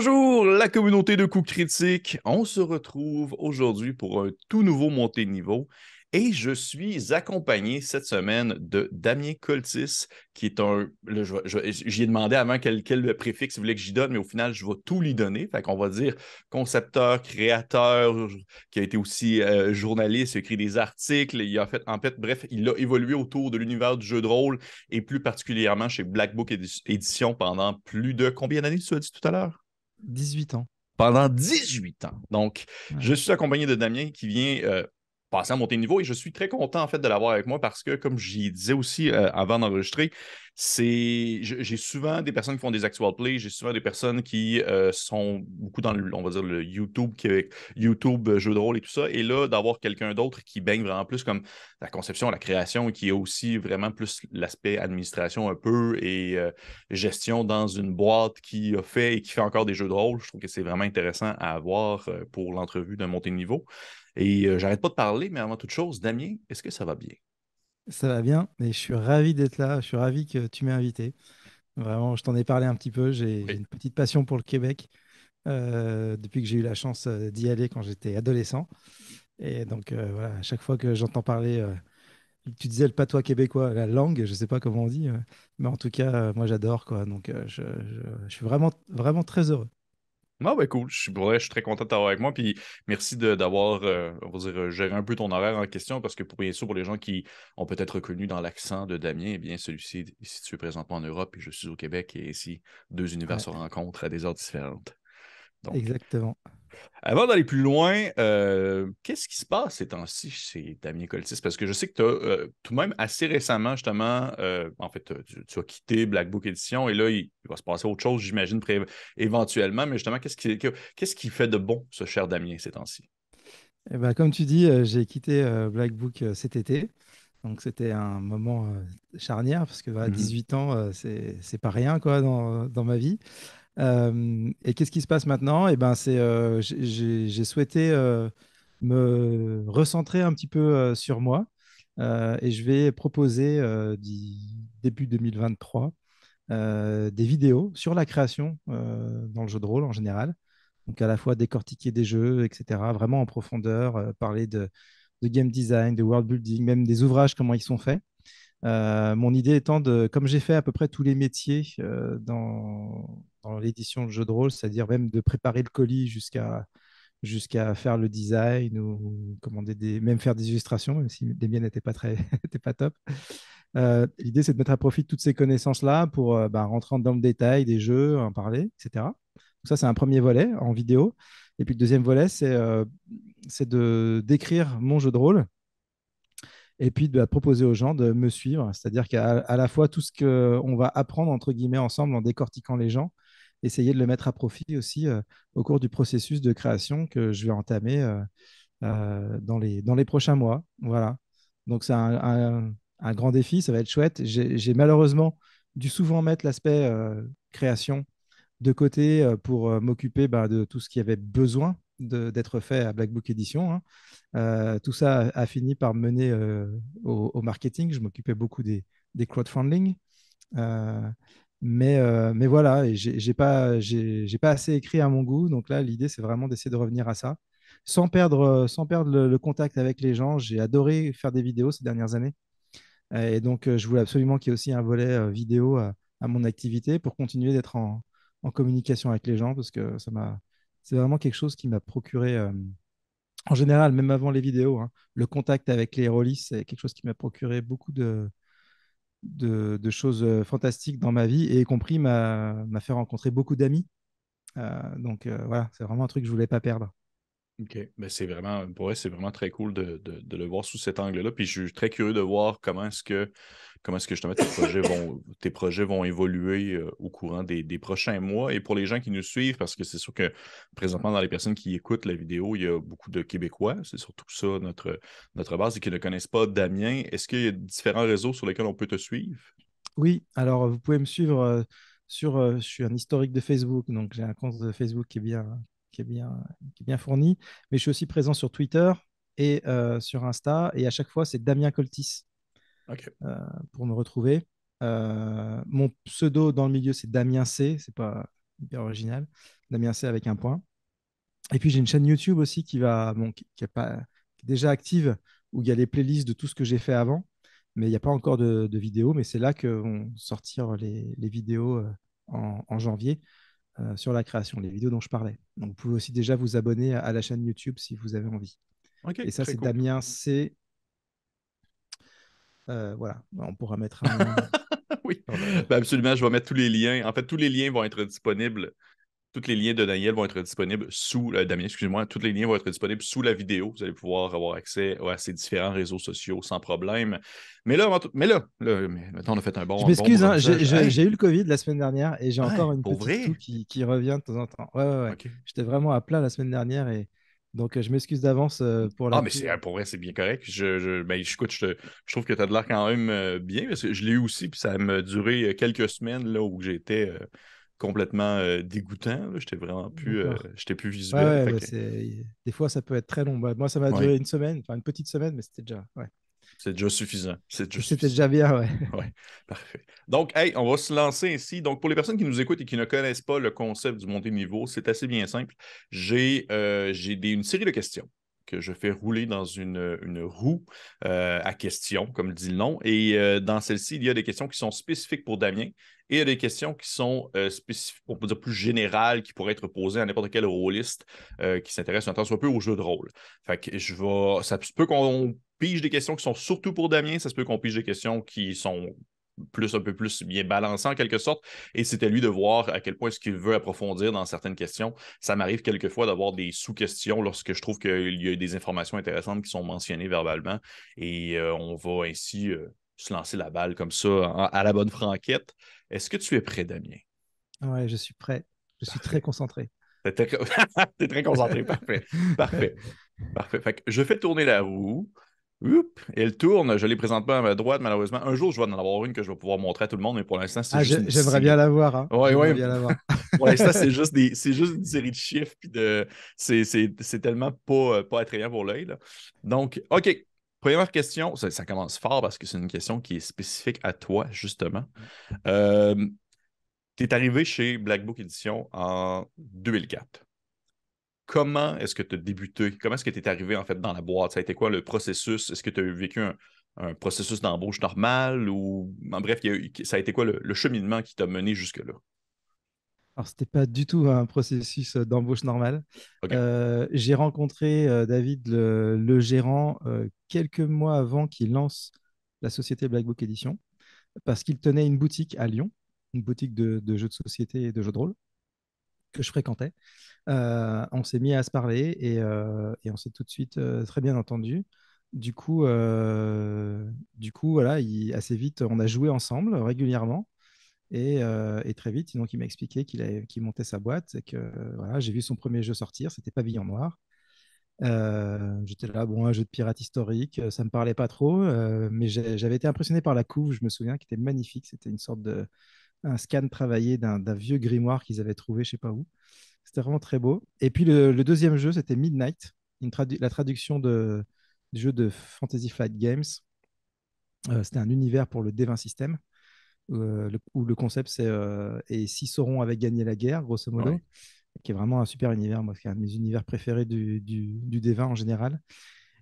bonjour la communauté de coups critiques. On se retrouve aujourd'hui pour un tout nouveau montée de niveau et je suis accompagné cette semaine de Damien Coltis, qui est un. J'y ai demandé avant quel, quel préfixe il voulait que j'y donne, mais au final, je vais tout lui donner. Fait qu'on va dire concepteur, créateur, qui a été aussi euh, journaliste, il a écrit des articles, il a fait, en fait, bref, il a évolué autour de l'univers du jeu de rôle et plus particulièrement chez Black Book Édition pendant plus de combien d'années tu as dit tout à l'heure? 18 ans. Pendant 18 ans. Donc, je suis accompagné de Damien qui vient euh, passer à monter niveau et je suis très content en fait de l'avoir avec moi parce que, comme j'y disais aussi euh, avant d'enregistrer, c'est j'ai souvent des personnes qui font des actual plays, j'ai souvent des personnes qui euh, sont beaucoup dans le, on va dire le YouTube, YouTube euh, jeu de rôle et tout ça. Et là, d'avoir quelqu'un d'autre qui baigne vraiment plus comme la conception, la création, qui a aussi vraiment plus l'aspect administration un peu et gestion dans une boîte qui a fait et qui fait encore des jeux de rôle. Je trouve que c'est vraiment intéressant à avoir pour l'entrevue d'un montée de niveau. Et j'arrête pas de parler, mais avant toute chose, Damien, est-ce que ça va bien? Ça va bien et je suis ravi d'être là. Je suis ravi que tu m'aies invité. Vraiment, je t'en ai parlé un petit peu. J'ai une petite passion pour le Québec euh, depuis que j'ai eu la chance euh, d'y aller quand j'étais adolescent. Et donc, euh, voilà, à chaque fois que j'entends parler, tu disais le patois québécois, la langue, je ne sais pas comment on dit, mais en tout cas, moi j'adore. quoi. Donc, je, je, suis vraiment, vraiment très heureux. Ah ben cool, je suis, je suis très content de t'avoir avec moi. Puis merci d'avoir, euh, on va dire, euh, géré un peu ton horaire en question parce que pour bien sûr, pour les gens qui ont peut-être reconnu dans l'accent de Damien, eh bien celui-ci est situé présentement en Europe et je suis au Québec et ici, deux univers se rencontrent à des heures différentes. Exactement. Avant d'aller plus loin, euh, qu'est-ce qui se passe ces temps-ci chez Damien Coltis? Parce que je sais que tu as euh, tout de même assez récemment, justement, euh, en fait, tu, as quitté Black Book Edition et là, il, va se passer autre chose, j'imagine, éventuellement. Mais justement, qu'est-ce qui, qu'est-ce qui fait de bon, ce cher Damien, ces temps-ci? Eh ben, comme tu dis, j'ai quitté Black Book cet été. Donc, c'était un moment charnière parce que 18 mmh ans, c'est, c'est pas rien quoi, dans, dans ma vie. Euh, et qu'est-ce qui se passe maintenant? Eh ben, c'est, euh, j'ai souhaité euh, me recentrer un petit peu sur moi et je vais proposer début 2023 des vidéos sur la création dans le jeu de rôle en général. Donc à la fois décortiquer des jeux, etc., vraiment en profondeur, parler de, game design, de world building, même des ouvrages, comment ils sont faits. Mon idée étant de, comme j'ai fait à peu près tous les métiers dans, dans l'édition de jeu de rôle, c'est-à-dire même de préparer le colis jusqu'à jusqu'à faire le design ou commander des, même faire des illustrations, même si les miennes n'étaient pas très, pas top. Euh, l'idée, c'est de mettre à profit toutes ces connaissances-là pour euh, bah, rentrer dans le détail des jeux, en parler, etc. Donc ça, c'est un premier volet en vidéo. Et puis le deuxième volet, c'est euh, de d'écrire mon jeu de rôle et puis de proposer aux gens de me suivre. C'est-à-dire qu'à la fois tout ce qu'on va apprendre, entre guillemets, ensemble en décortiquant les gens, essayer de le mettre à profit aussi euh, au cours du processus de création que je vais entamer euh, euh, dans, les, dans les prochains mois. Voilà. Donc, c'est un, un, grand défi, ça va être chouette. J'ai malheureusement dû souvent mettre l'aspect création de côté pour m'occuper bah, de tout ce qui avait besoin d'être fait à Black Book Edition. Hein. tout ça a, fini par mener au, marketing. Je m'occupais beaucoup des, des crowdfunding. Mais, euh, mais voilà, j'ai pas, pas assez écrit à mon goût. Donc là, l'idée, c'est vraiment d'essayer de revenir à ça. Sans perdre, euh, sans perdre le, contact avec les gens. J'ai adoré faire des vidéos ces dernières années. Et donc, euh, je voulais absolument qu'il y ait aussi un volet vidéo à, mon activité pour continuer d'être en, en, communication avec les gens parce que ça m'a, c'est vraiment quelque chose qui m'a procuré, en général, même avant les vidéos, hein, le contact avec les rôlistes, c'est quelque chose qui m'a procuré beaucoup de, choses euh, fantastiques dans ma vie et y compris m'a fait rencontrer beaucoup d'amis. Euh, donc euh, voilà, c'est vraiment un truc que je voulais pas perdre. OK. Ben, c'est vraiment, pour c'est vraiment très cool de, le voir sous cet angle-là. Puis je suis très curieux de voir comment est-ce que comment est-ce que justement tes projets vont, tes projets vont évoluer euh, au courant des, prochains mois. Et pour les gens qui nous suivent, parce que c'est sûr que présentement, dans les personnes qui écoutent la vidéo, il y a beaucoup de Québécois. C'est surtout ça notre, notre base et qui ne connaissent pas Damien. Est-ce qu'il y a différents réseaux sur lesquels on peut te suivre? Oui, alors vous pouvez me suivre euh, sur. Euh, je suis un historique de Facebook, donc j'ai un compte de Facebook qui est bien, qui est bien, qui est bien fourni. Mais je suis aussi présent sur Twitter et euh, sur Insta. Et à chaque fois, c'est Damien Coltis euh, pour me retrouver. Euh, mon pseudo dans le milieu, c'est Damien C. C'est pas bien original. Damien C avec un point. Et puis j'ai une chaîne YouTube aussi qui va, bon, qui, est pas, déjà active, où il y a les playlists de tout ce que j'ai fait avant. Mais il n'y a pas encore de, vidéos. Mais c'est là que vont sortir les, vidéos en, janvier. Euh, sur la création, les vidéos dont je parlais. Donc, vous pouvez aussi déjà vous abonner à, la chaîne YouTube si vous avez envie. et ça, c'est Damien C. Euh, voilà, on pourra mettre un. oui, ben, absolument. Je vais mettre tous les liens. En fait, tous les liens vont être disponibles tous les liens de Daniel vont être disponibles sous, euh, Damien, excusez-moi, tous les liens vont être disponibles sous la vidéo. Vous allez pouvoir avoir accès à ces différents réseaux sociaux sans problème. Mais là, mais là, maintenant, on a fait un bon. Je m'excuse, hein, j'ai eu le Covid la semaine dernière et j'ai encore une petite toux qui, qui, revient de temps en temps. Ouais, ouais, ouais. J'étais vraiment à plat la semaine dernière et donc, euh, je m'excuse d'avance euh, pour la. Ah, mais c'est, pour vrai, c'est bien correct. Je, je, ben, je, écoute, je, je trouve que tu as de l'air quand même bien parce que je l'ai eu aussi, puis ça m'a duré quelques semaines là, où j'étais complètement euh, dégoûtant. J'étais vraiment plus, euh, j'étais plus visuel. Des fois, ça peut être très long. Bah, moi, ça m'a duré une semaine, enfin une petite semaine, mais c'était déjà. Ouais. C'est déjà suffisant. C'était déjà bien, ouais. ouais. Parfait. Donc, hey, on va se lancer ici. Donc, pour les personnes qui nous écoutent et qui ne connaissent pas le concept du montée de niveau, c'est assez bien simple. J'ai euh, une série de questions que je fais rouler dans une, une roue à questions, comme dit le nom. Et dans celle-ci, il y a des questions qui sont spécifiques pour Damien et il y a des questions qui sont euh, spécifiques, on peut dire plus générales, qui pourraient être posées à n'importe quel rôliste euh, qui s'intéresse un temps soit peu au jeu de rôle. Fait que je vais. Ça peut qu'on pige des questions qui sont surtout pour Damien, ça se peut qu'on pige des questions qui sont plus un peu plus bien balancées en quelque sorte. Et c'est à lui de voir à quel point est-ce qu'il veut approfondir dans certaines questions. Ça m'arrive quelquefois d'avoir des sous-questions lorsque je trouve qu'il y a des informations intéressantes qui sont mentionnées verbalement. Et euh, on va ainsi se lancer la balle comme ça à la bonne franquette. Est-ce que tu es prêt, Damien? Oui, je suis prêt. Je suis très concentré. Tu es, très concentré, parfait. Parfait. Parfait. je fais tourner la roue. Elle tourne. Je l'ai présentement à ma droite, malheureusement. Un jour, je vais en avoir une que je vais pouvoir montrer à tout le monde, mais pour l'instant, c'est ah, juste. J'aimerais bien la voir. Hein. Oui, oui. pour l'instant, c'est juste, des... juste une série de chiffres. Puis de... C'est tellement pas, euh, pas attrayant pour l'œil. Donc, OK. Première question, ça, commence fort parce que c'est une question qui est spécifique à toi, justement. Euh, tu es arrivé chez Black Book Edition en 2004. Comment est-ce que tu as débuté? Comment est-ce que tu es arrivé en fait dans la boîte? Ça a été quoi le processus? Est-ce que tu as vécu un, processus d'embauche normal ou en bref, ça a été quoi le cheminement qui t'a mené jusque-là? Alors, ce n'était pas du tout un processus euh, d'embauche normal. Euh, j'ai rencontré euh, David, le, gérant, quelques mois avant qu'il lance la société Black Book Edition, parce qu'il tenait une boutique à Lyon, une boutique de, jeux de société et de jeux de rôle que je fréquentais. on s'est mis à se parler et, on s'est tout de suite très bien entendu. Du coup, du coup voilà, assez vite, on a joué ensemble régulièrement. Euh, et, très vite, donc, il m'a expliqué qu'il montait sa boîte et que voilà, j'ai vu son premier jeu sortir, c'était Pavillon Noir. Euh, j'étais là, bon, un jeu de pirate historique, ça me parlait pas trop, euh, mais j'avais été impressionné par la couve, je me souviens, qui était magnifique. C'était une sorte de un scan travaillé d'un vieux grimoire qu'ils avaient trouvé, je sais pas où. C'était vraiment très beau. Et puis le, deuxième jeu, c'était Midnight, une la traduction de, du jeu de Fantasy Flight Games. c'était un univers pour le D20 System. Euh, où le concept c'est euh, et si Sauron avait gagné la guerre, grosso modo, qui est vraiment un super univers, moi, c'est un de mes univers préférés du, du, D20 en général.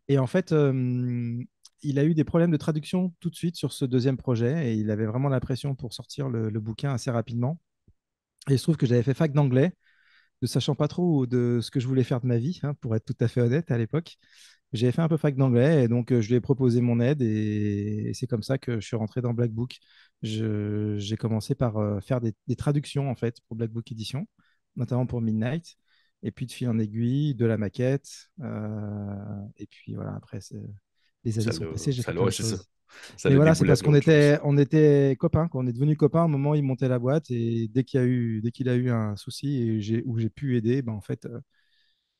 Et en fait, euh, il a eu des problèmes de traduction tout de suite sur ce deuxième projet et il avait vraiment l'impression pour sortir le, bouquin assez rapidement. Et il se trouve que j'avais fait fac d'anglais, ne sachant pas trop de ce que je voulais faire de ma vie, hein, pour être tout à fait honnête à l'époque. J'avais fait un peu fac d'anglais et donc je lui ai proposé mon aide et, c'est comme ça que je suis rentré dans Black Book j'ai commencé par euh, faire des, traductions en fait pour Black Book Edition, notamment pour Midnight. Et puis de fil en aiguille, de la maquette. et puis voilà, après, les années sont passées, j'ai fait plein de choses. Ça. voilà, c'est parce qu'on était, on était copains, qu'on est devenus copains. À un moment, il montait la boîte et dès qu'il a eu, dès qu'il a eu un souci et où j'ai pu aider, ben en fait,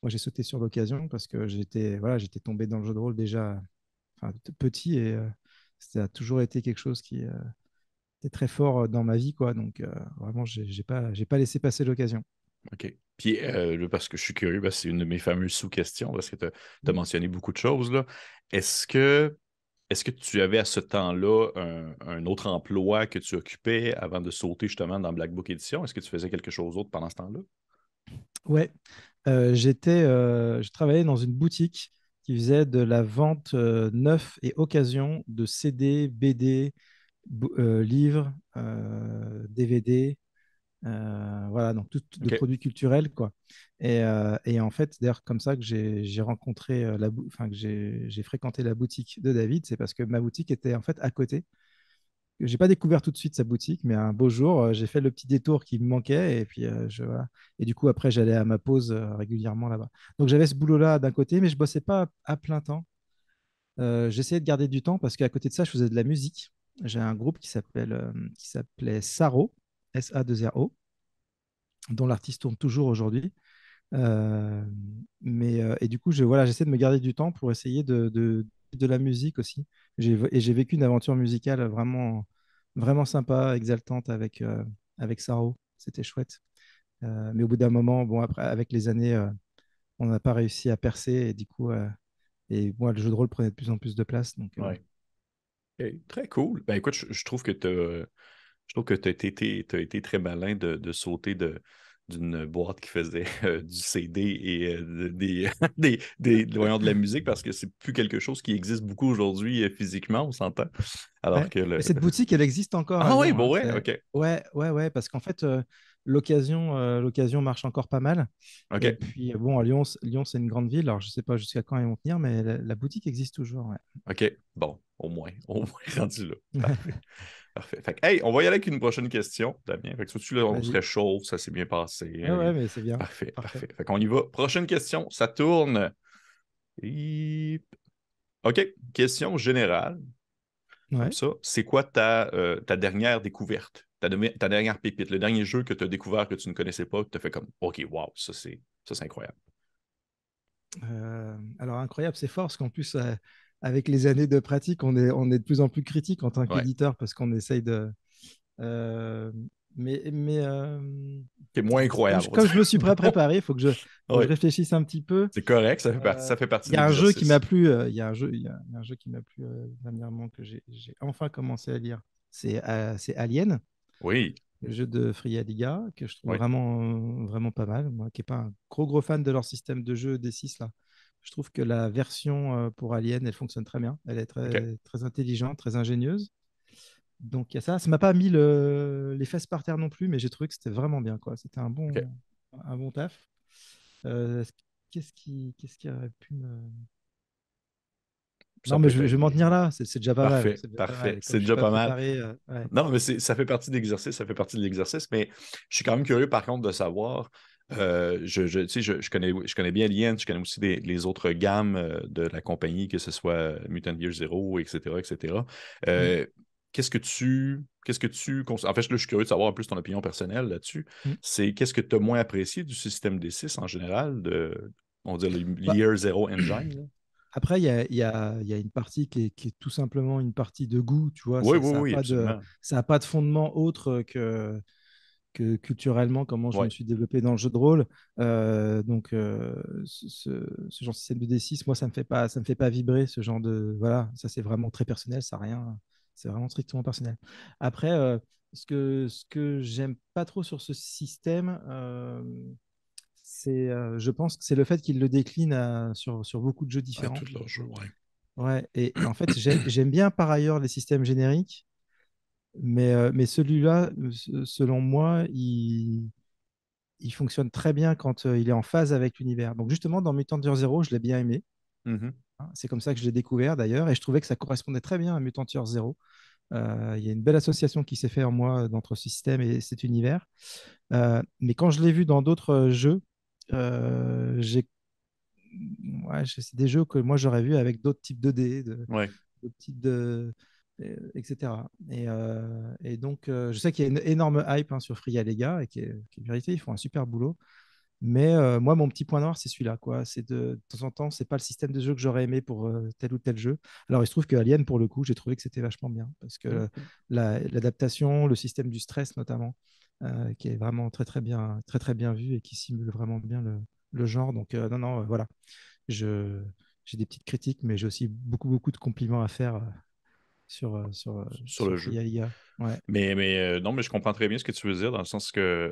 moi j'ai sauté sur l'occasion parce que j'étais, voilà, j'étais tombé dans le jeu de rôle déjà, petit et ça a toujours été quelque chose qui était très fort dans ma vie, quoi. Donc vraiment, j'ai pas, j'ai pas laissé passer l'occasion. OK. Puis, parce que je suis curieux, c'est une de mes fameuses sous-questions, parce que tu as, mentionné beaucoup de choses. Est-ce que est-ce que tu avais à ce temps-là un, autre emploi que tu occupais avant de sauter justement dans Black Book Edition? Est-ce que tu faisais quelque chose d'autre pendant ce temps-là? Ouais, j'étais, je travaillais dans une boutique qui faisait de la vente neuf et occasion de CD, BD, livres, DVD, voilà, donc tout, de produits culturels, quoi. Et, en fait, d'ailleurs, comme ça que j'ai rencontré la, enfin que j'ai fréquenté la boutique de David, c'est parce que ma boutique était en fait à côté. J'ai pas découvert tout de suite sa boutique, mais un beau jour, j'ai fait le petit détour qui me manquait et puis je Et du coup, après, j'allais à ma pause régulièrement là-bas. Donc j'avais ce boulot-là d'un côté, mais je bossais pas à plein temps. J'essayais de garder du temps parce qu'à côté de ça, je faisais de la musique. J'ai un groupe qui s'appelle qui s'appelait Saro, S-A-2-R-O, dont l'artiste tourne toujours aujourd'hui. mais et du coup, je, voilà, j'essaie de me garder du temps pour essayer de, de, de la musique aussi. Et j'ai vécu une aventure musicale vraiment, vraiment sympa, exaltante avec, euh, avec Saro. C'était chouette. Euh, mais au bout d'un moment, bon, après, avec les années, euh, on n'a pas réussi à percer. Et du coup, et moi, le jeu de rôle prenait de plus en plus de place. Donc, très cool. Ben, écoute, je, trouve que tu as, été, été très malin de, de sauter de, d'une boîte qui faisait euh, du CD et euh, des, des, des, de la musique parce que c'est plus quelque chose qui existe beaucoup aujourd'hui euh, physiquement, on s'entend. Alors que Cette boutique, elle existe encore. Ah oui, bon, ouais, ok. Ouais, ouais, ouais, parce qu'en fait, l'occasion, l'occasion marche encore pas mal. Ok. Et puis, bon, à Lyon, Lyon c'est une grande ville, alors je sais pas jusqu'à quand ils vont tenir, mais la, boutique existe toujours. Ouais. Ok, bon, au moins, au moins rendu là. Parfait. hey, on va y aller avec une prochaine question, Damien. Fait que tu là, on se réchauffe, ça s'est bien passé. Ah ouais, mais c'est bien. Parfait, parfait. Fait qu'on y va. Prochaine question, ça tourne. OK, question générale. Comme ça, c'est quoi ta, euh, ta dernière découverte, ta, ta, dernière pépite, le dernier jeu que tu as découvert que tu ne connaissais pas, que tu as fait comme OK, wow, ça c'est incroyable. Euh, alors incroyable, c'est fort parce qu'en plus, euh, avec les années de pratique, on est, on est de plus en plus critique en tant qu'éditeur parce qu'on essaye de. Euh, mais. mais euh, c'est moins incroyable. Comme, je me suis pré préparé, il faut que, je, réfléchisse un petit peu. C'est correct, ça fait partie, ça fait partie Il y a un jeu qui m'a plu. Il y a un jeu, il y a un jeu qui m'a plu dernièrement que j'ai enfin commencé à lire. C'est Alien. Oui. Le jeu de Freya Liga que je trouve vraiment, vraiment pas mal. Moi, qui n'ai pas un gros gros fan de leur système de jeu D6 là. Je trouve que la version euh, pour Alien, elle fonctionne très bien. Elle est très, très intelligente, très ingénieuse. Donc, il y a ça. Ça m'a pas mis les fesses par terre non plus, mais j'ai trouvé que c'était vraiment bien. C'était un bon, un bon taf. Euh, qu'est-ce qui, qu'est-ce qui aurait pu me. non, mais je, vais m'en tenir là. C'est déjà pas mal. Parfait. C'est déjà pas mal. Euh, non, mais ça fait partie de l'exercice. Ça fait partie de l'exercice. Mais je suis quand même curieux, par contre, de savoir euh, je, je, je, connais, je connais bien Alien, je connais aussi les autres gammes euh, de la compagnie, que ce soit Mutant Year Zero, etc. etc. Euh, qu'est-ce que tu. Qu'est-ce que tu. En fait, je suis curieux de savoir un peu ton opinion personnelle là-dessus. Mm. C'est qu'est-ce que tu as moins apprécié du système D6 en général, de, on va dire, le bah Year Zero Engine? Après, il y a, y, a, y a, une partie qui est, qui est, tout simplement une partie de goût, tu vois? Oui, ça, oui, oui. ça n'a pas de fondement autre que que culturellement, comment je me suis développé dans le jeu de rôle. Euh, donc, euh, ce, genre de système de D6, moi, ça me fait pas, ça me fait pas vibrer ce genre de. Voilà, ça c'est vraiment très personnel, ça rien. C'est vraiment strictement personnel. Après, euh, ce que ce que j'aime pas trop sur ce système, c'est, je pense que c'est le fait qu'il le décline sur, sur beaucoup de jeux différents. ouais. Et en fait, j'aime bien par ailleurs les systèmes génériques. Mais, euh, mais celui-là, selon moi, il, il fonctionne très bien quand euh, il est en phase avec l'univers. Donc justement, dans Mutant Year Zero, je l'ai bien aimé. Mmh hein, c'est comme ça que je l'ai découvert d'ailleurs, et je trouvais que ça correspondait très bien à Mutant Year Zero. Euh, il y a une belle association qui s'est faite en moi entre ce système et cet univers. mais quand je l'ai vu dans d'autres jeux, j'ai ouais, c'est des jeux que moi j'aurais vu avec d'autres types de dés, de, d'autres types de, etc. Et, et donc, je sais qu'il y a une énorme hype hein, sur Free les gars, et qui est, qui est vérité, ils font un super boulot. Mais euh, moi, mon petit point noir, c'est celui-là. Quoi. C'est de, de, temps en temps, c'est pas le système de jeu que j'aurais aimé pour euh, tel ou tel jeu. Alors, il se trouve que Alien, pour le coup, j'ai trouvé que c'était vachement bien parce que l'adaptation, le système du stress notamment, euh, qui est vraiment très très bien, très très bien vu et qui simule vraiment bien le, le genre. Donc, non, non, voilà. Je, j'ai des petites critiques, mais j'ai aussi beaucoup beaucoup de compliments à faire sur, sur, sur, le jeu. Ouais. Mais, mais non, mais je comprends très bien ce que tu veux dire dans le sens que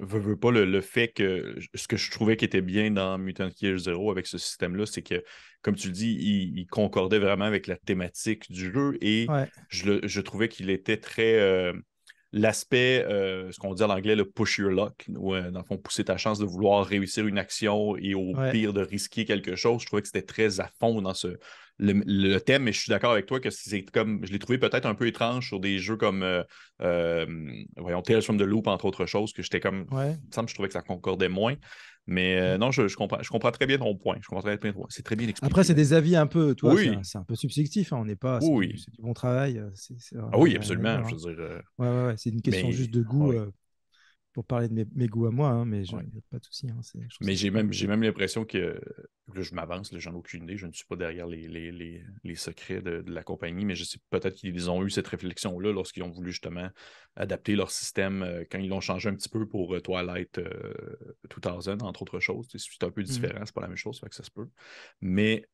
veux, pas le, fait que ce que je trouvais qui était bien dans Mutant Year Zero avec ce système-là, c'est que, comme tu le dis, il, concordait vraiment avec la thématique du jeu et je, trouvais qu'il était très. Euh, l'aspect, euh, ce qu'on dit en anglais, le push your luck, où, euh, dans le fond, pousser ta chance de vouloir réussir une action et au pire de risquer quelque chose, je trouvais que c'était très à fond dans ce, le, thème, mais je suis d'accord avec toi que c'est comme. Je l'ai trouvé peut-être un peu étrange sur des jeux comme euh, euh, voyons, Tales from the Loop, entre autres choses, que j'étais comme. Ouais. Il me semble que je trouvais que ça concordait moins. Mais euh, non, je, comprends, je comprends très bien ton point. Je comprends très bien C'est très bien expliqué. Après, c'est des avis un peu. Toi, c'est un, peu subjectif. Hein. On n'est pas. C'est oui. du, bon travail. ah oui, absolument. Je veux dire, ouais, ouais, ouais. C'est une question juste de goût pour parler de mes, goûts à moi, hein, mais je, pas de souci. Hein, mais j'ai même, même l'impression que je m'avance, j'en ai aucune idée, je ne suis pas derrière les, les, les, secrets de, la compagnie, mais je sais peut-être qu'ils ont eu cette réflexion-là lorsqu'ils ont voulu justement adapter leur système euh, quand ils l'ont changé un petit peu pour euh, Twilight 2000, euh, entre autres choses. C'est un peu mmh différent, c'est pas la même chose, fait que ça se peut. Mais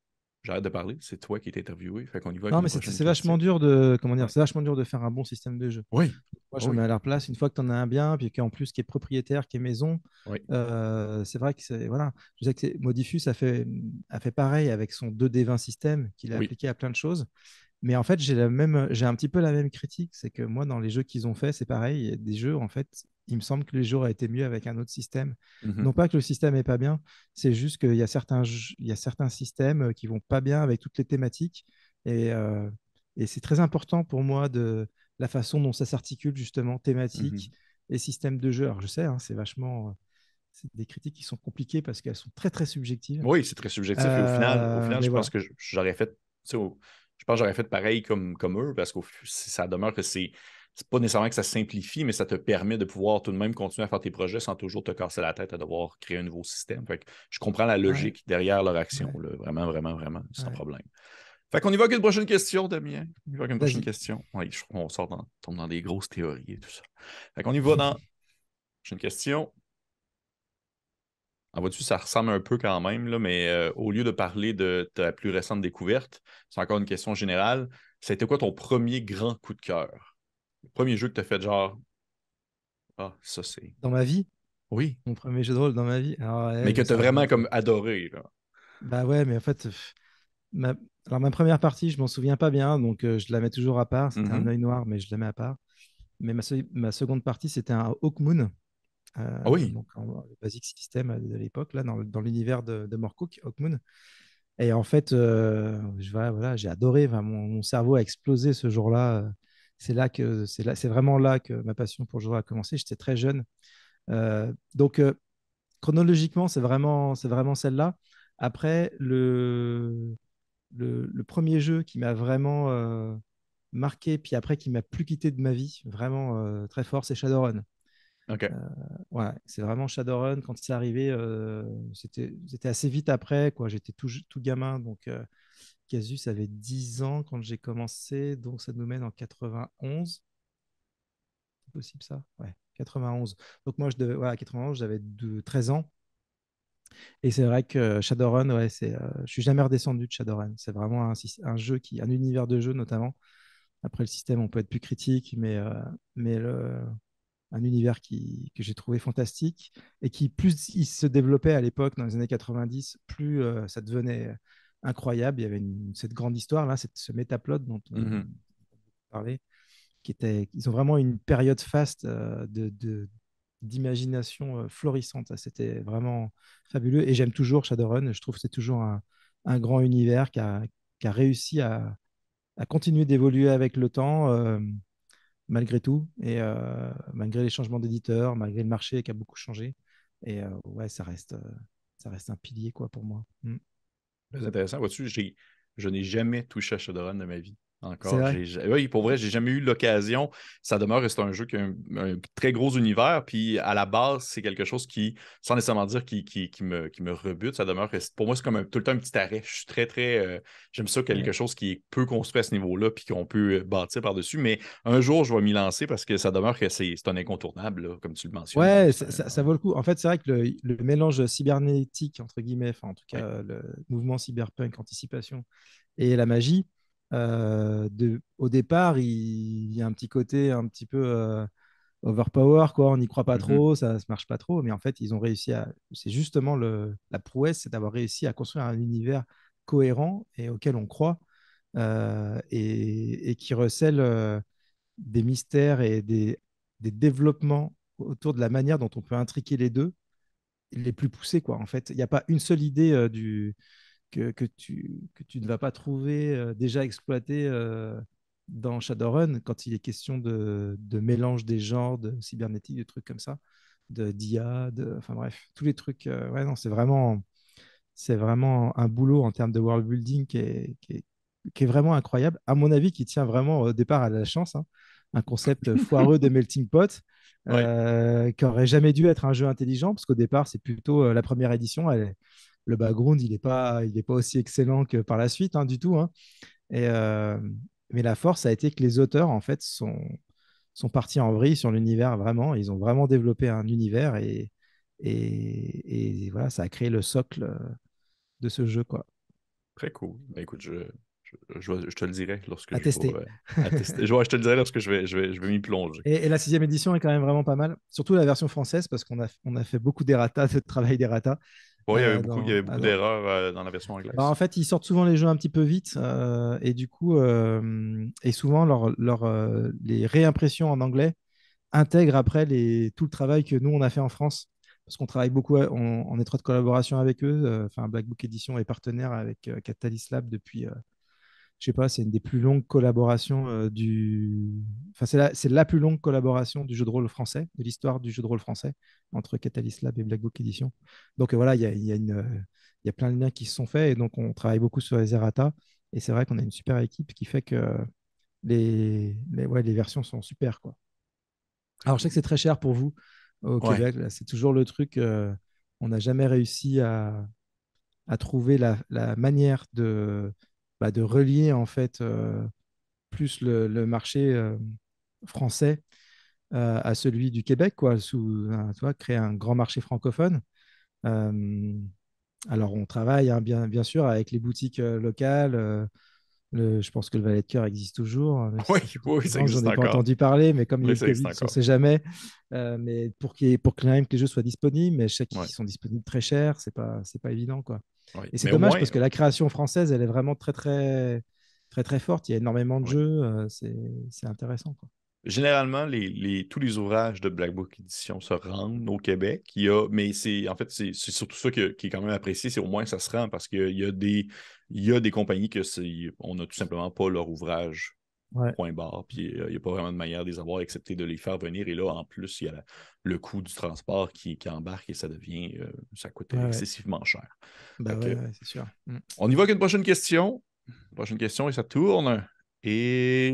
J'arrête de parler, c'est toi qui es interviewé. Fait qu'on y va non, mais c'est vachement dur de comment dire, c'est vachement dur de faire un bon système de jeu. Oui. Moi, je me mets à leur place. Une fois que tu en as un bien, puis qu'en plus qui est propriétaire, qui est maison, euh, c'est vrai que c'est voilà. Je sais que Modifus a fait a fait pareil avec son 2D20 système qu'il a appliqué à plein de choses. Mais en fait, j'ai la même, j'ai un petit peu la même critique, c'est que moi, dans les jeux qu'ils ont fait, c'est pareil. Il y a des jeux, en fait, il me semble que les jeux auraient été mieux avec un autre système. Mhm. Non pas que le système est pas bien, c'est juste qu'il y a certains, il y a certains systèmes euh, qui vont pas bien avec toutes les thématiques. Et, euh, et c'est très important pour moi de la façon dont ça s'articule justement thématique mhm. et système de jeu. Alors je sais, hein, c'est vachement, euh, c'est des critiques qui sont compliquées parce qu'elles sont très très subjectives. Oui, c'est très subjectif. et au final, au final je pense que j'aurais fait, je pense que j'aurais fait pareil comme, comme eux parce que ça demeure que c'est c'est pas nécessairement que ça simplifie, mais ça te permet de pouvoir tout de même continuer à faire tes projets sans toujours te casser la tête à devoir créer un nouveau système. je comprends la logique derrière leur action. Vraiment, vraiment, vraiment, sans problème. Fait qu'on y va avec une prochaine question, Damien. On y va avec une prochaine question. Oui, je crois qu'on sort dans, tombe dans des grosses théories et tout ça. Fait qu'on y va dans prochaine question. En vois-tu, ça ressemble un peu quand même, là, mais euh, au lieu de parler de ta plus récente découverte, c'est encore une question générale. Été quoi ton premier grand coup de cœur? premier jeu que tu as fait, genre. Ah, ça c'est. Dans ma vie? Oui. Mon premier jeu de rôle dans ma vie? mais que tu as vraiment comme adoré. Là. Bah ouais, mais en fait, ma... Alors, ma première partie, je m'en souviens pas bien, donc euh, je la mets toujours à part. C'était un mhm. œil noir, mais je la mets à part. Mais ma, ma seconde partie, c'était un Hawkmoon. Euh, ah oui. Donc, le Basic System de l'époque, là, dans, l'univers de, de Morcook, Hawkmoon. Et en fait, euh, je, voilà, j'ai adoré. mon, cerveau a explosé ce jour-là c'est là que c'est là, c'est vraiment là que ma passion pour jouer a commencé. J'étais très jeune, euh, donc euh, chronologiquement, c'est vraiment, c'est vraiment celle-là. Après, le, le, premier jeu qui m'a vraiment euh, marqué, puis après qui m'a plus quitté de ma vie, vraiment très fort, c'est Shadowrun. Ok. ouais, c'est vraiment Shadowrun. Quand c'est arrivé, c'était, c'était assez vite après. Quoi. J'étais tout, tout gamin, donc Casus avait 10 ans quand j'ai commencé, donc ça nous mène en 91. C'est possible ça? Ouais, 91. Donc moi, je devais, ouais, 91, j'avais 13 ans. Et c'est vrai que Shadowrun, ouais, c'est, euh, je suis jamais redescendu de Shadowrun. C'est vraiment un, jeu qui, un univers de jeu notamment. Après le système, on peut être plus critique, mais, euh, mais le, un univers qui, que j'ai trouvé fantastique et qui plus il se développait à l'époque dans les années 90, plus euh, ça devenait incroyable. Il y avait cette grande histoire là, cette, ce métaplot dont on mmh parlait, qui était, ils ont vraiment une période faste euh, de, d'imagination euh, florissante. C'était vraiment fabuleux et j'aime toujours Shadowrun. Je trouve que c'est toujours un, un, grand univers qui a, qui a réussi à, à continuer d'évoluer avec le temps. Euh, malgré tout, et malgré les changements d'éditeurs, malgré le marché qui a beaucoup changé, Et ouais, ça reste, ça reste un pilier quoi, pour moi. Mm. C'est intéressant. Vois-tu, je n'ai jamais touché à Shadowrun de ma vie. Encore. Oui, pour vrai, j'ai jamais eu l'occasion. Ça demeure, c'est un jeu qui a un, très gros univers. Puis à la base, c'est quelque chose qui, sans nécessairement dire qui, qui, me, qui me rebute, ça demeure. Pour moi, c'est comme tout le temps un petit arrêt. Je suis très, très. Euh, j'aime ça, quelque chose qui est peu construit à ce niveau-là, puis qu'on peut euh, bâtir par-dessus. Mais un jour, je vais m'y lancer parce que ça demeure que c'est un incontournable, comme tu le mentionnes. Ouais, ça, vaut le coup. En fait, c'est vrai que le, mélange cybernétique, entre guillemets, en tout cas, le mouvement cyberpunk, anticipation et la magie euh, de, au départ, il, y a un petit côté un petit peu euh, overpower, quoi. On n'y croit pas mmh trop, ça ne marche pas trop. Mais en fait, ils ont réussi à. C'est justement le, la prouesse, c'est d'avoir réussi à construire un univers cohérent et auquel on croit euh, et, qui recèle des mystères et des, des, développements autour de la manière dont on peut intriquer les deux les plus poussés, quoi. En fait, il n'y a pas une seule idée du que, tu, que tu ne vas pas trouver euh, déjà exploité euh, dans Shadowrun quand il est question de, de, mélange des genres, de cybernétique, de trucs comme ça, de d'IA, de, enfin bref, tous les trucs. Euh, ouais, non, c'est vraiment, c'est vraiment un boulot en termes de world building qui est, qui est, qui est vraiment incroyable. À mon avis, qui tient vraiment au départ à la chance. Hein. un concept foireux de melting pot. qui aurait jamais dû être un jeu intelligent parce qu'au départ c'est plutôt la première édition elle, le background, il n'est pas, il pas aussi excellent que par la suite, hein, du tout. Hein. Et, euh, mais la force a été que les auteurs, en fait, sont, sont partis en vrille sur l'univers, vraiment. Ils ont vraiment développé un univers et, et, voilà, ça a créé le socle euh, de ce jeu, quoi. Très cool. Ben, écoute, je, je, te le dirai lorsque à je tester. À tester. je, te le dirai lorsque je vais, je vais, je vais m'y plonger. Et, la sixième édition est quand même vraiment pas mal, surtout la version française, parce qu'on a, on a fait beaucoup d'errata, de travail d'errata. Oui, il y avait euh, beaucoup, d'erreurs euh, dans la version anglaise. Bah, en fait, ils sortent souvent les jeux un petit peu vite euh, et du coup, et souvent, leur, leur les réimpressions en anglais intègrent après les, tout le travail que nous, on a fait en France. Parce qu'on travaille beaucoup en, étroite collaboration avec eux. Enfin, Black Book Edition est partenaire avec Catalyst Lab depuis je sais pas, c'est une des plus longues collaborations euh, du. Enfin, c'est la, plus longue collaboration du jeu de rôle français, de l'histoire du jeu de rôle français, entre Catalyst Lab et Black Book Edition. Donc euh, voilà, il y a, y, a une, y a plein de liens qui se sont faits et donc on travaille beaucoup sur les errata. Et c'est vrai qu'on a une super équipe qui fait que les, les, ouais, les versions sont super. Quoi. Alors je sais que c'est très cher pour vous au Québec, c'est toujours le truc. Euh, on n'a jamais réussi à, à trouver la, la manière de bah, de relier en fait euh, plus le, marché euh, français euh, à celui du Québec, quoi, sous, créer un grand marché francophone. alors, on travaille hein, bien, bien sûr avec les boutiques locales. je pense que le Valet de Cœur existe toujours. Hein, oui, oui ça existe J'en ai pas entendu parler, mais comme il y a le on ne sait jamais. mais pour, qu pour que, que les jeux soient disponibles, mais je sais qu'ils sont disponibles très cher, c'est pas, c'est pas évident. Quoi. Et c'est dommage parce que la création française, elle est vraiment très, très, très, très forte. Il y a énormément de jeux. Euh, c'est intéressant. Quoi. Généralement, les, tous les ouvrages de Black Book Edition se rendent au Québec. Il y a, mais c'est en fait, c'est surtout ça qui est quand même apprécié, c'est au moins ça se rend parce qu'il y a des, il y a des compagnies que on n'a tout simplement pas leur ouvrage point barre. Puis euh, il n'y a pas vraiment de manière de les avoir excepté de les faire venir. Et là, en plus, il y a le coût du transport qui, embarque et ça devient, euh, ça coûte excessivement cher. Ben c'est sûr. Mm. On y va avec une prochaine question. Prochaine question et ça tourne. Et,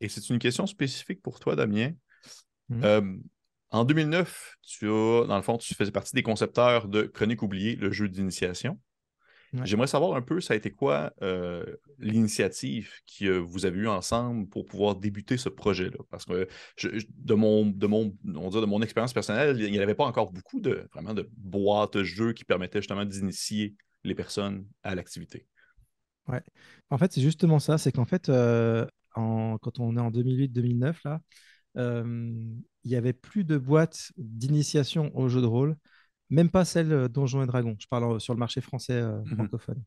et c'est une question spécifique pour toi, Damien. Mm. Euh, en 2009, tu as, dans le fond, tu faisais partie des concepteurs de Chronique oubliée, le jeu d'initiation. J'aimerais savoir un peu, ça a été quoi euh, l'initiative que vous avez eue ensemble pour pouvoir débuter ce projet-là? Parce que de mon, de mon, on de mon expérience personnelle, il n'y avait pas encore beaucoup de vraiment de boîtes jeux qui permettaient justement d'initier les personnes à l'activité. Ouais. En fait, c'est justement ça. C'est qu'en fait, euh, quand on est en 2008-2009, là, euh, il n'y avait plus de boîtes d'initiation au jeu de rôle même pas celle euh, Donjons et Dragons. Je parle sur le marché français euh, mhm. francophone.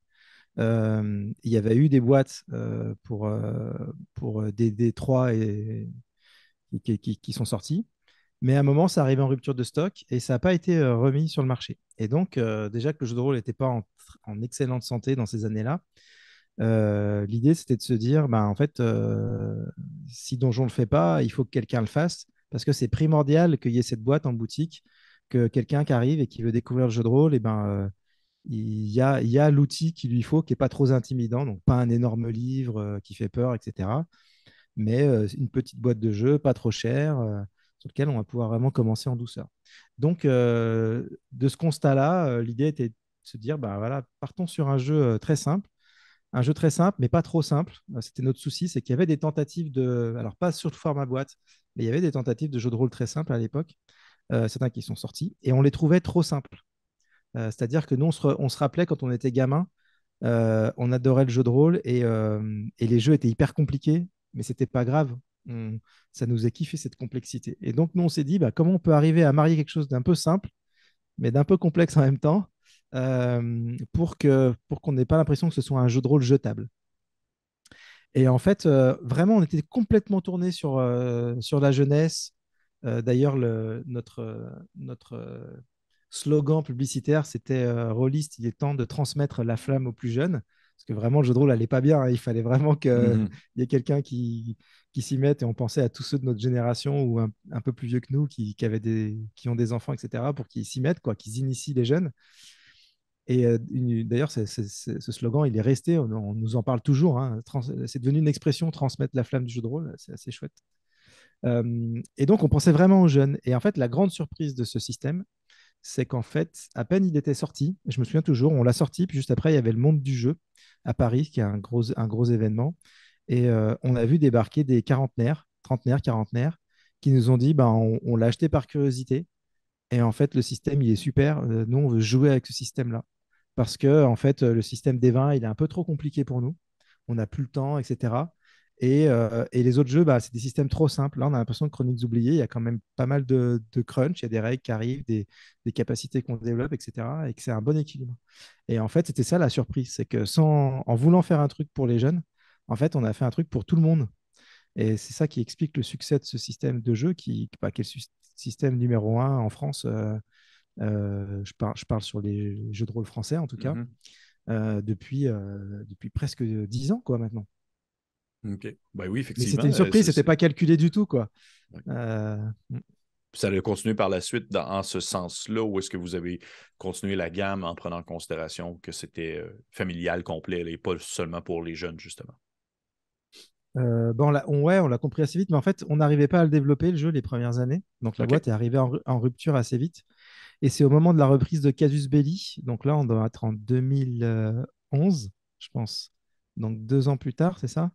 Euh, il y avait eu des boîtes pour, pour des D3 et, qui, sont sorties. Mais à un moment, ça arrivait en rupture de stock et ça n'a pas été remis sur le marché. Et donc, déjà que le jeu de rôle n'était pas en, excellente santé dans ces années-là, l'idée, c'était de se dire, bah, en fait, si Donjon ne le fait pas, il faut que quelqu'un le fasse parce que c'est primordial qu'il y ait cette boîte en boutique que quelqu'un qui arrive et qui veut découvrir le jeu de rôle, et eh ben, il y a, a l'outil qu'il lui faut qui n'est pas trop intimidant, donc pas un énorme livre qui fait peur, etc. Mais une petite boîte de jeu, pas trop chère, sur lequel on va pouvoir vraiment commencer en douceur. Donc, de ce constat-là, l'idée était de se dire, bah, voilà, partons sur un jeu très simple, un jeu très simple, mais pas trop simple. C'était notre souci, c'est qu'il y avait des tentatives de, alors pas sur le format boîte, mais il y avait des tentatives de jeux de rôle très simples à l'époque, certains qui sont sortis, et on les trouvait trop simples. C'est-à-dire que nous, on se, rappelait quand on était gamin, on adorait le jeu de rôle et, les jeux étaient hyper compliqués, mais c'était pas grave ça nous a kiffé cette complexité. Et donc, nous, on s'est dit, bah, comment on peut arriver à marier quelque chose d'un peu simple, mais d'un peu complexe en même temps, euh, pour qu'on n'ait pas l'impression que ce soit un jeu de rôle jetable. Et en fait, euh, vraiment, on était complètement tourné euh, sur la jeunesse. D'ailleurs, notre, notre slogan publicitaire, c'était Rollist, il est temps de transmettre la flamme aux plus jeunes. Parce que vraiment, le jeu de rôle n'allait pas bien. Hein. Il fallait vraiment qu'il mmh y ait quelqu'un qui, qui s'y mettent et on pensait à tous ceux de notre génération ou un, peu plus vieux que nous qui, qui, avaient des, qui ont des enfants, etc., pour qu'ils s'y mettent, qu'ils initient les jeunes. Et euh, d'ailleurs, ce slogan, il est resté, on, nous en parle toujours. Hein, c'est devenu une expression, transmettre la flamme du jeu de rôle, c'est assez chouette. Et donc, on pensait vraiment aux jeunes. Et en fait, la grande surprise de ce système, c'est qu'en fait, à peine il était sorti, je me souviens toujours, on l'a sorti, puis juste après, il y avait le monde du jeu à Paris, qui est un gros, un gros événement. Et euh, on a vu débarquer des quarantenaires, trentenaires, quarantenaires, qui nous ont dit ben, on, l'a acheté par curiosité. Et en fait, le système, il est super. Euh, nous, on veut jouer avec ce système-là. Parce que, en fait, le système des vins, il est un peu trop compliqué pour nous. On n'a plus le temps, etc. Euh, et, les autres jeux, bah, c'est des systèmes trop simples. Là, on a l'impression que Chroniques oubliées, il y a quand même pas mal de, crunch, il y a des règles qui arrivent, des, capacités qu'on développe, etc. Et que c'est un bon équilibre. Et en fait, c'était ça la surprise, c'est que sans, en voulant faire un truc pour les jeunes, en fait, on a fait un truc pour tout le monde. Et c'est ça qui explique le succès de ce système de jeu, qui, bah, est le système numéro un en France. Euh, euh, je, je, parle sur les jeux de rôle français, en tout cas, euh, depuis, depuis presque dix ans, quoi, maintenant. Ok. Bah oui, effectivement. c'était une surprise, c'était pas calculé du tout, quoi. Mm. Ça a continué par la suite dans ce sens-là, ou est-ce que vous avez continué la gamme en prenant en considération que c'était familial complet et pas seulement pour les jeunes, justement? Euh, bon, on, ouais, on l'a compris assez vite, mais en fait, on n'arrivait pas à le développer, le jeu, les premières années. Donc, la boîte est arrivée en, rupture assez vite. Et c'est au moment de la reprise de Casus Belli. Donc là, on doit être en 2011, je pense. Donc, deux ans plus tard, c'est ça.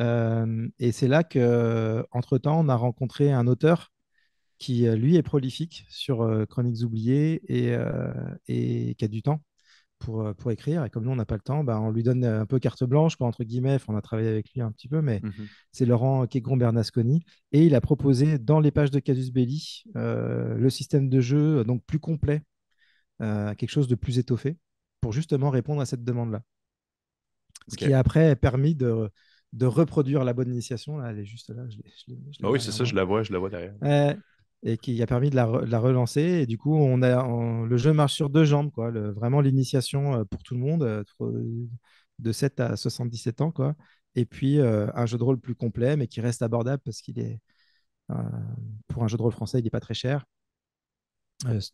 Euh, et c'est là que, entre-temps, on a rencontré un auteur qui, euh, lui, est prolifique sur Chroniques oubliées et, et qui a du temps pour, euh, pour écrire. Et comme nous, on n'a pas le temps, bah, on lui donne un peu carte blanche, quoi, entre guillemets. on a travaillé avec lui un petit peu, mais mhm. c'est Laurent Quégron Bernasconi. Et il a proposé dans les pages de Casus Belli euh, le système de jeu donc plus complet, euh, quelque chose de plus étoffé, pour justement répondre à cette demande-là. Ce qui après permis de, de reproduire la bonne initiation. Là, elle est juste là. Ah oui, c'est ça, je la vois, je la vois derrière et qui a permis de la, relancer. Et du coup, on a, le jeu marche sur deux jambes, quoi. vraiment l'initiation euh, pour tout le monde, euh, de 7 à 77 ans, quoi. Et puis euh, un jeu de rôle plus complet, mais qui reste abordable parce qu'il est, pour un jeu de rôle français, il n'est pas très cher.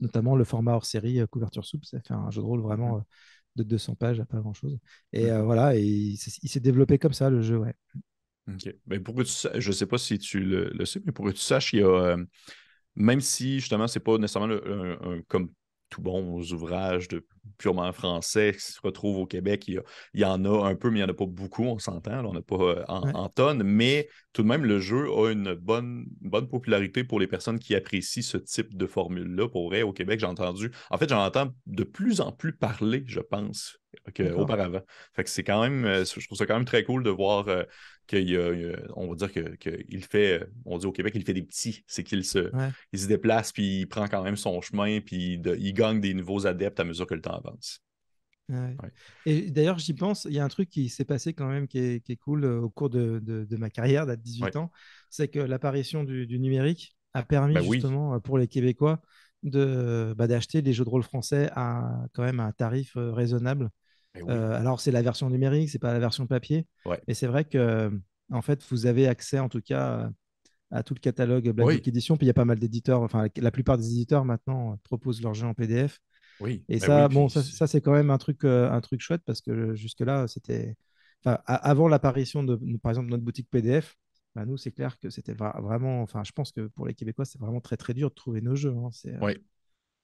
notamment le format hors série couverture soupe, ça fait un jeu de rôle vraiment de 200 pages, pas grand chose. Et voilà, et il, s'est développé comme ça le jeu, ouais. Ok. Ben, pour que tu, je ne sais pas si tu le, sais, mais pour que tu saches, il y a même si justement, c'est pas nécessairement comme tout bon ouvrages de purement français qui se retrouvent au Québec, il y, en a un peu, mais il n'y en a pas beaucoup, on s'entend, on n'a pas euh, en, tonnes, mais tout de même, le jeu a une bonne, bonne popularité pour les personnes qui apprécient ce type de formule-là. Pour vrai, au Québec, j'ai entendu, en fait, j'en entends de plus en plus parler, je pense, qu'auparavant. Fait que c'est quand même, euh, je trouve ça quand même très cool de voir euh, qu'il on va dire qu'il fait, on dit au Québec, il fait des petits. C'est qu'il se, il se déplace, puis il prend quand même son chemin, puis il gagne des nouveaux adeptes à mesure que le temps avance. Et d'ailleurs, j'y pense, il y a un truc qui s'est passé quand même qui est, cool euh, au cours de, ma carrière d'à 18 ans, c'est que l'apparition du, numérique a permis bah justement euh, pour les Québécois de, bah, d'acheter des jeux de rôle français à quand même un tarif euh, raisonnable. Alors, c'est la version numérique, c'est pas la version papier. Et c'est vrai que, en fait, vous avez accès en tout cas à tout le catalogue Black Book Edition. Puis il y a pas mal d'éditeurs, enfin la plupart des éditeurs maintenant proposent leur jeu en PDF. Oui. Et ben ça, bon, ça, ça c'est quand même un truc, un truc chouette parce que jusque-là, c'était. Enfin, avant l'apparition de, par exemple, notre boutique PDF, bah, nous, c'est clair que c'était vraiment. Enfin, je pense que pour les Québécois, c'est vraiment très, très dur de trouver nos jeux. Hein. Oui.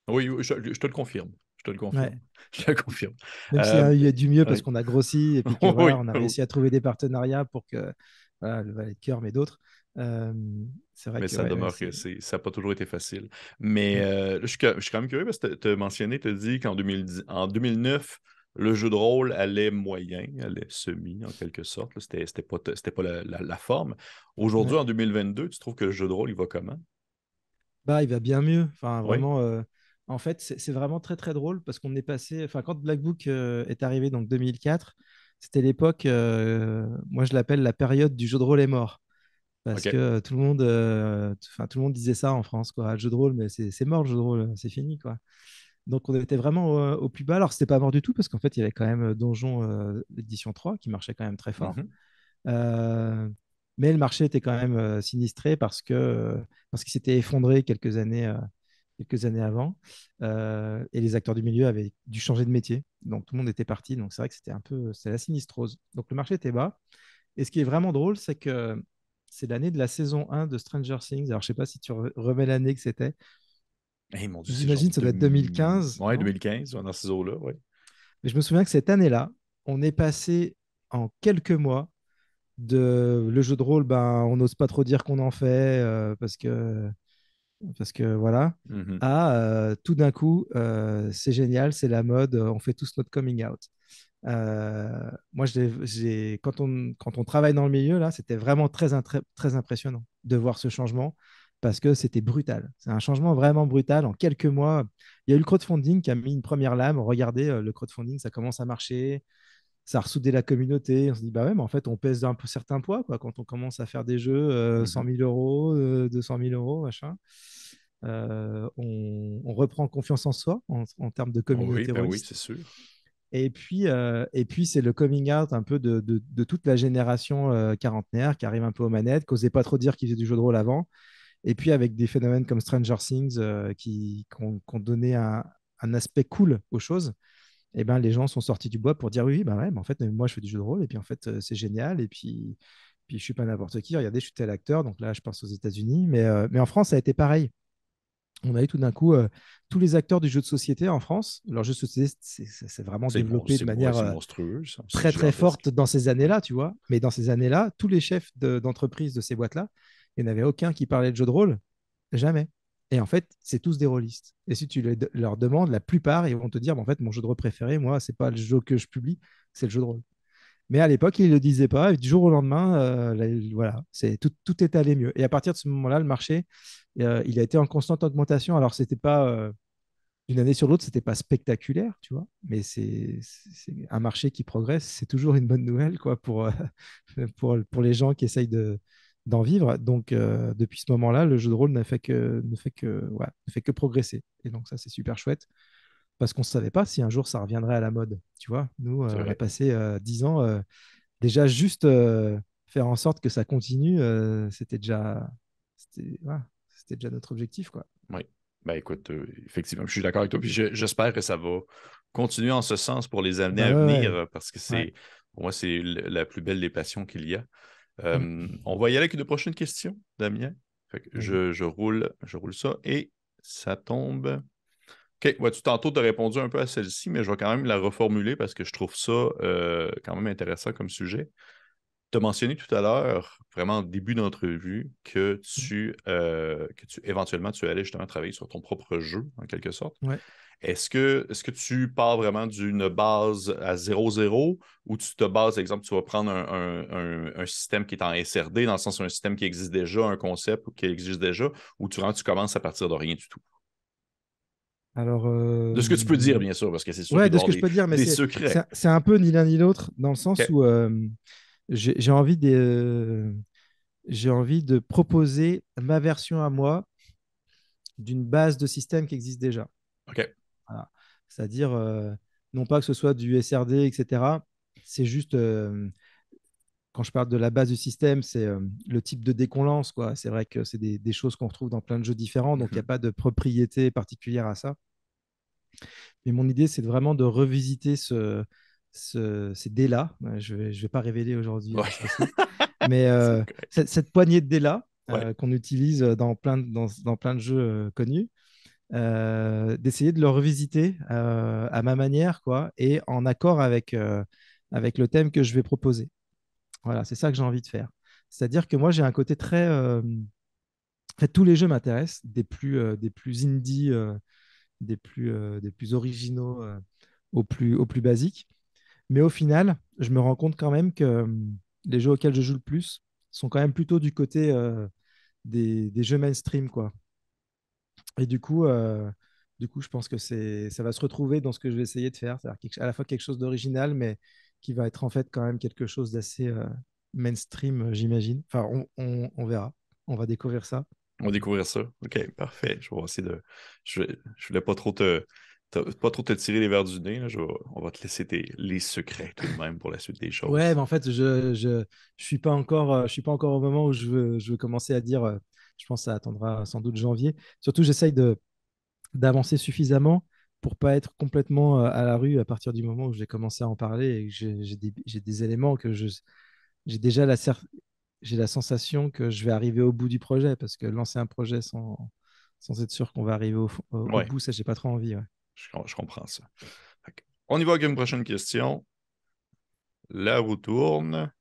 Oui, je, te le confirme. Je te le confirme. Je te le confirme. Même s'il y a du mieux parce qu'on a grossi et puis on a réussi à trouver des partenariats pour que voilà, le Valet de cœur, mais d'autres. c'est vrai mais que, ça demeure que ça n'a pas toujours été facile. Mais euh, je, suis, quand même curieux parce que tu as mentionné, tu as dit qu'en 2009, le jeu de rôle allait moyen, allait semi en quelque sorte. C'était pas, pas la, la, forme. Aujourd'hui, en 2022, tu trouves que le jeu de rôle, il va comment? Bah, il va bien mieux. Enfin, vraiment, euh, en fait, c'est vraiment très très drôle parce qu'on est passé. Enfin, quand Black Book euh, est arrivé, donc 2004, c'était l'époque, euh, moi je l'appelle la période du jeu de rôle est mort. Parce que tout le monde, enfin tout le monde disait ça en France, quoi. Le jeu de rôle, mais c'est mort le jeu de rôle, c'est fini, quoi. Donc on était vraiment au, plus bas. Alors c'était pas mort du tout parce qu'en fait il y avait quand même euh, Donjon euh, édition 3 qui marchait quand même très fort. Euh, mais le marché était quand même sinistré parce que parce qu'il s'était effondré quelques années quelques années avant et les acteurs du milieu avaient dû changer de métier. Donc tout le monde était parti. Donc c'est vrai que c'était un peu c'est la sinistrose. Donc le marché était bas. Et ce qui est vraiment drôle, c'est que c'est l'année de la saison 1 de Stranger Things. Alors je sais pas si tu remets l'année que c'était. J'imagine que ça doit être 2015. Oui, 2015, dans ces eaux-là, oui. Mais je me souviens que cette année-là, on est passé en quelques mois de le jeu de rôle, ben, on n'ose pas trop dire qu'on en fait euh, parce que parce que voilà, à euh, tout d'un coup, euh, c'est génial, c'est la mode, on fait tous notre coming out. moi, j'ai, quand, on, quand on travaille dans le milieu, là, c'était vraiment très, très impressionnant de voir ce changement parce que c'était brutal. C'est un changement vraiment brutal. En quelques mois, il y a eu le crowdfunding qui a mis une première lame. Regardez, euh, le crowdfunding, ça commence à marcher. Ça a ressoudé la communauté. On se dit, bah ouais, mais en fait, on pèse un peu certains poids quoi, quand on commence à faire des jeux 100 000 euros, 200 euh, 000 euros, machin. Euh, on, reprend confiance en soi en, termes de communauté. oui, ben oui c'est sûr. Et puis, et puis c'est le coming out un peu de, de, toute la génération quarantenaire qui arrive un peu aux manettes, qui n'osait pas trop dire qu'ils faisaient du jeu de rôle avant et puis avec des phénomènes comme Stranger Things euh, qui, ont, donné un, aspect cool aux choses, eh ben, les gens sont sortis du bois pour dire oui, bah ouais, en fait, moi je fais du jeu de rôle et puis en fait euh, c'est génial et puis, puis je suis pas n'importe qui. Regardez, je suis tel acteur, donc là je pense aux États-Unis, mais, euh, mais en France ça a été pareil. On a eu tout d'un coup tous les acteurs du jeu de société en France. Leur jeu de société, c'est vraiment développé de manière très très forte dans ces années-là, tu vois. Mais dans ces années-là, tous les chefs d'entreprise de, ces boîtes-là il n'y en avait aucun qui parlait de jeu de rôle. Jamais. Et en fait, c'est tous des rôlistes. Et si tu leur demandes, la plupart, ils vont te dire, en fait, mon jeu de rôle préféré, moi, c'est pas le jeu que je publie, c'est le jeu de rôle. Mais à l'époque, ils ne le disaient pas. Et du jour au lendemain, euh, voilà, tout, tout est allé mieux. Et à partir de ce moment-là, le marché, euh, il a été en constante augmentation. Alors, c'était pas euh, d'une année sur l'autre, c'était pas spectaculaire, tu vois. Mais c'est un marché qui progresse. C'est toujours une bonne nouvelle, quoi, pour, pour les gens qui essayent de, d'en vivre. Donc, euh, depuis ce moment-là, le jeu de rôle ne fait que, ne fait que, ne fait que progresser. Et donc, ça, c'est super chouette parce qu'on ne savait pas si un jour ça reviendrait à la mode. Tu vois, nous, euh, on a passé euh, dix ans déjà juste faire en sorte que ça continue. c'était déjà, c'était, déjà notre objectif, quoi. Oui. Ben écoute, effectivement, je suis d'accord avec toi. Puis j'espère que ça va continuer en ce sens pour les années à venir parce que c'est, pour moi, c'est la plus belle des passions qu'il y a. Euh, on va y aller avec une prochaine question, Damien. je, roule, je roule ça et ça tombe. OK, tu tantôt as répondu un peu à celle-ci, mais je vais quand même la reformuler parce que je trouve ça euh, quand même intéressant comme sujet. Tu as mentionné tout à l'heure, vraiment au début d'entrevue, que tu, euh, que tu éventuellement tu allais justement travailler sur ton propre jeu, en quelque sorte. Ouais. Est-ce que, est que tu pars vraiment d'une base à 0-0 ou tu te bases, exemple, tu vas prendre un, système qui est en SRD, dans le sens un système qui existe déjà, un concept qui existe déjà, ou tu, tu commences à partir de rien du tout? Alors, De ce que tu peux dire, bien sûr, parce que c'est sûr. Oui, de ce que je peux dire, mais c'est un peu ni l'un ni l'autre, dans le sens où euh, j'ai envie, de, j'ai envie de proposer ma version à moi d'une base de système qui existe déjà. OK. C'est-à-dire, euh, non pas que ce soit du SRD, etc. C'est juste. Euh, quand je parle de la base du système, c'est le type de dé qu'on lance. Quoi. C'est vrai que c'est des, choses qu'on retrouve dans plein de jeux différents, donc il n'y a pas de propriété particulière à ça. Mais mon idée, c'est vraiment de revisiter ce, ces dés-là. Je ne vais, pas révéler aujourd'hui. Mais cette, poignée de dés-là qu'on utilise dans plein de, dans, dans plein de jeux connus, d'essayer de le revisiter à ma manière quoi, et en accord avec, avec le thème que je vais proposer. Voilà, c'est ça que j'ai envie de faire. C'est-à-dire que moi, j'ai un côté très. Euh, en fait, tous les jeux m'intéressent, des plus, euh, des plus indie, euh, des, plus, des plus originaux au plus, au plus basiques. Mais au final, je me rends compte quand même que les jeux auxquels je joue le plus sont quand même plutôt du côté des, des, jeux mainstream. Quoi. Et du coup, du coup, je pense que ça va se retrouver dans ce que je vais essayer de faire. C'est-à-dire à la fois quelque chose d'original, mais qui va être en fait quand même quelque chose d'assez euh, mainstream, euh, j'imagine. Enfin, on, verra. On va découvrir ça. On va découvrir ça. OK, parfait. Je vais essayer de. Je, je voulais pas trop te, pas trop te tirer les verres du nez. on va te laisser les secrets tout de même pour la suite des choses. Ouais, mais en fait, je je, je suis pas encore euh, je suis pas encore au moment où je veux, je veux commencer à dire. Je pense que ça attendra sans doute janvier. Surtout, j'essaye de d'avancer suffisamment pour pas être complètement euh, à la rue à partir du moment où j'ai commencé à en parler et que j'ai des, des, éléments que je j'ai déjà la j'ai la sensation que je vais arriver au bout du projet parce que lancer un projet sans, sans être sûr qu'on va arriver au, bout, ça j'ai pas trop envie. Je, je, comprends ça. On y va avec une prochaine question. La roue tourne.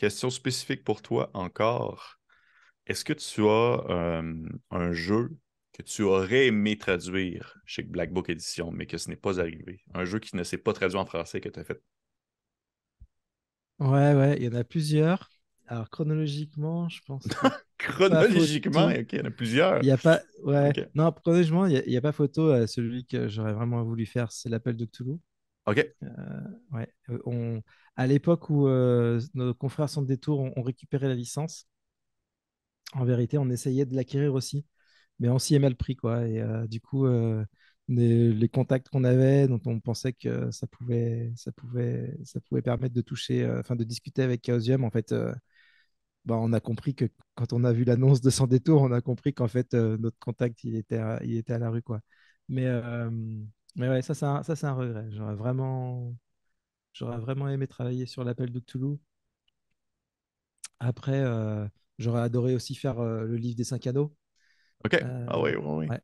Question spécifique pour toi encore. Est-ce que tu as euh, un jeu que tu aurais aimé traduire chez Black Book Edition, mais que ce n'est pas arrivé? Un jeu qui ne s'est pas traduit en français que tu as fait? Ouais, ouais, il y en a plusieurs. Alors, chronologiquement, je pense. chronologiquement, ok, il y en a plusieurs. Il n'y a pas. Ouais. Non, chronologiquement, il n'y a, pas photo. Euh, celui que j'aurais vraiment voulu faire, c'est l'appel de Cthulhu. Ok. Euh, ouais. On... À l'époque où nos confrères sont de détour ont, ont récupéré la licence, en vérité, on essayait de l'acquérir aussi mais on s'y aimait le prix, quoi. Et euh, du coup, euh, les, contacts qu'on avait, dont on pensait que ça pouvait, ça pouvait, ça pouvait permettre de toucher, euh, enfin de discuter avec Chaosium, en fait, bah, on a compris que quand on a vu l'annonce de son détour, on a compris qu'en fait, notre contact, il était, à, il était à la rue, quoi. Mais, mais ouais, ça, ça, ça c'est un regret. J'aurais vraiment, j'aurais vraiment aimé travailler sur l'appel de Cthulhu. Après, j'aurais adoré aussi faire le livre des cinq anneaux. OK. ah oui, oui, oui.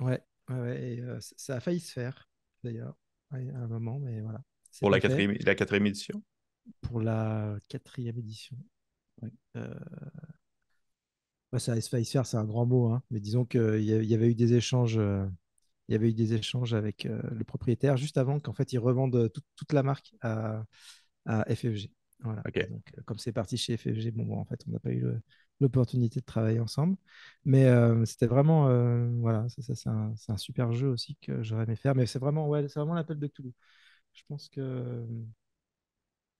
Ouais, ouais, Et, euh, ça a failli se faire, d'ailleurs, à un moment, mais voilà. Pour la quatrième, la quatrième édition? Pour la quatrième édition. Euh... ça a failli se faire, c'est un grand mot, hein, mais disons qu'il y, y avait eu des échanges. Euh, il y avait eu des échanges avec euh, le propriétaire juste avant qu'en fait ils revendent toute la marque à, à FFG. Voilà. Donc, comme c'est parti chez FFG, bon, bon, en fait, on n'a pas eu l'opportunité de travailler ensemble. Mais euh, c'était vraiment, euh, voilà, c'est un, un, super jeu aussi que j'aurais aimé faire. Mais c'est vraiment, ouais, c'est vraiment l'appel de Toulouse. Je pense que.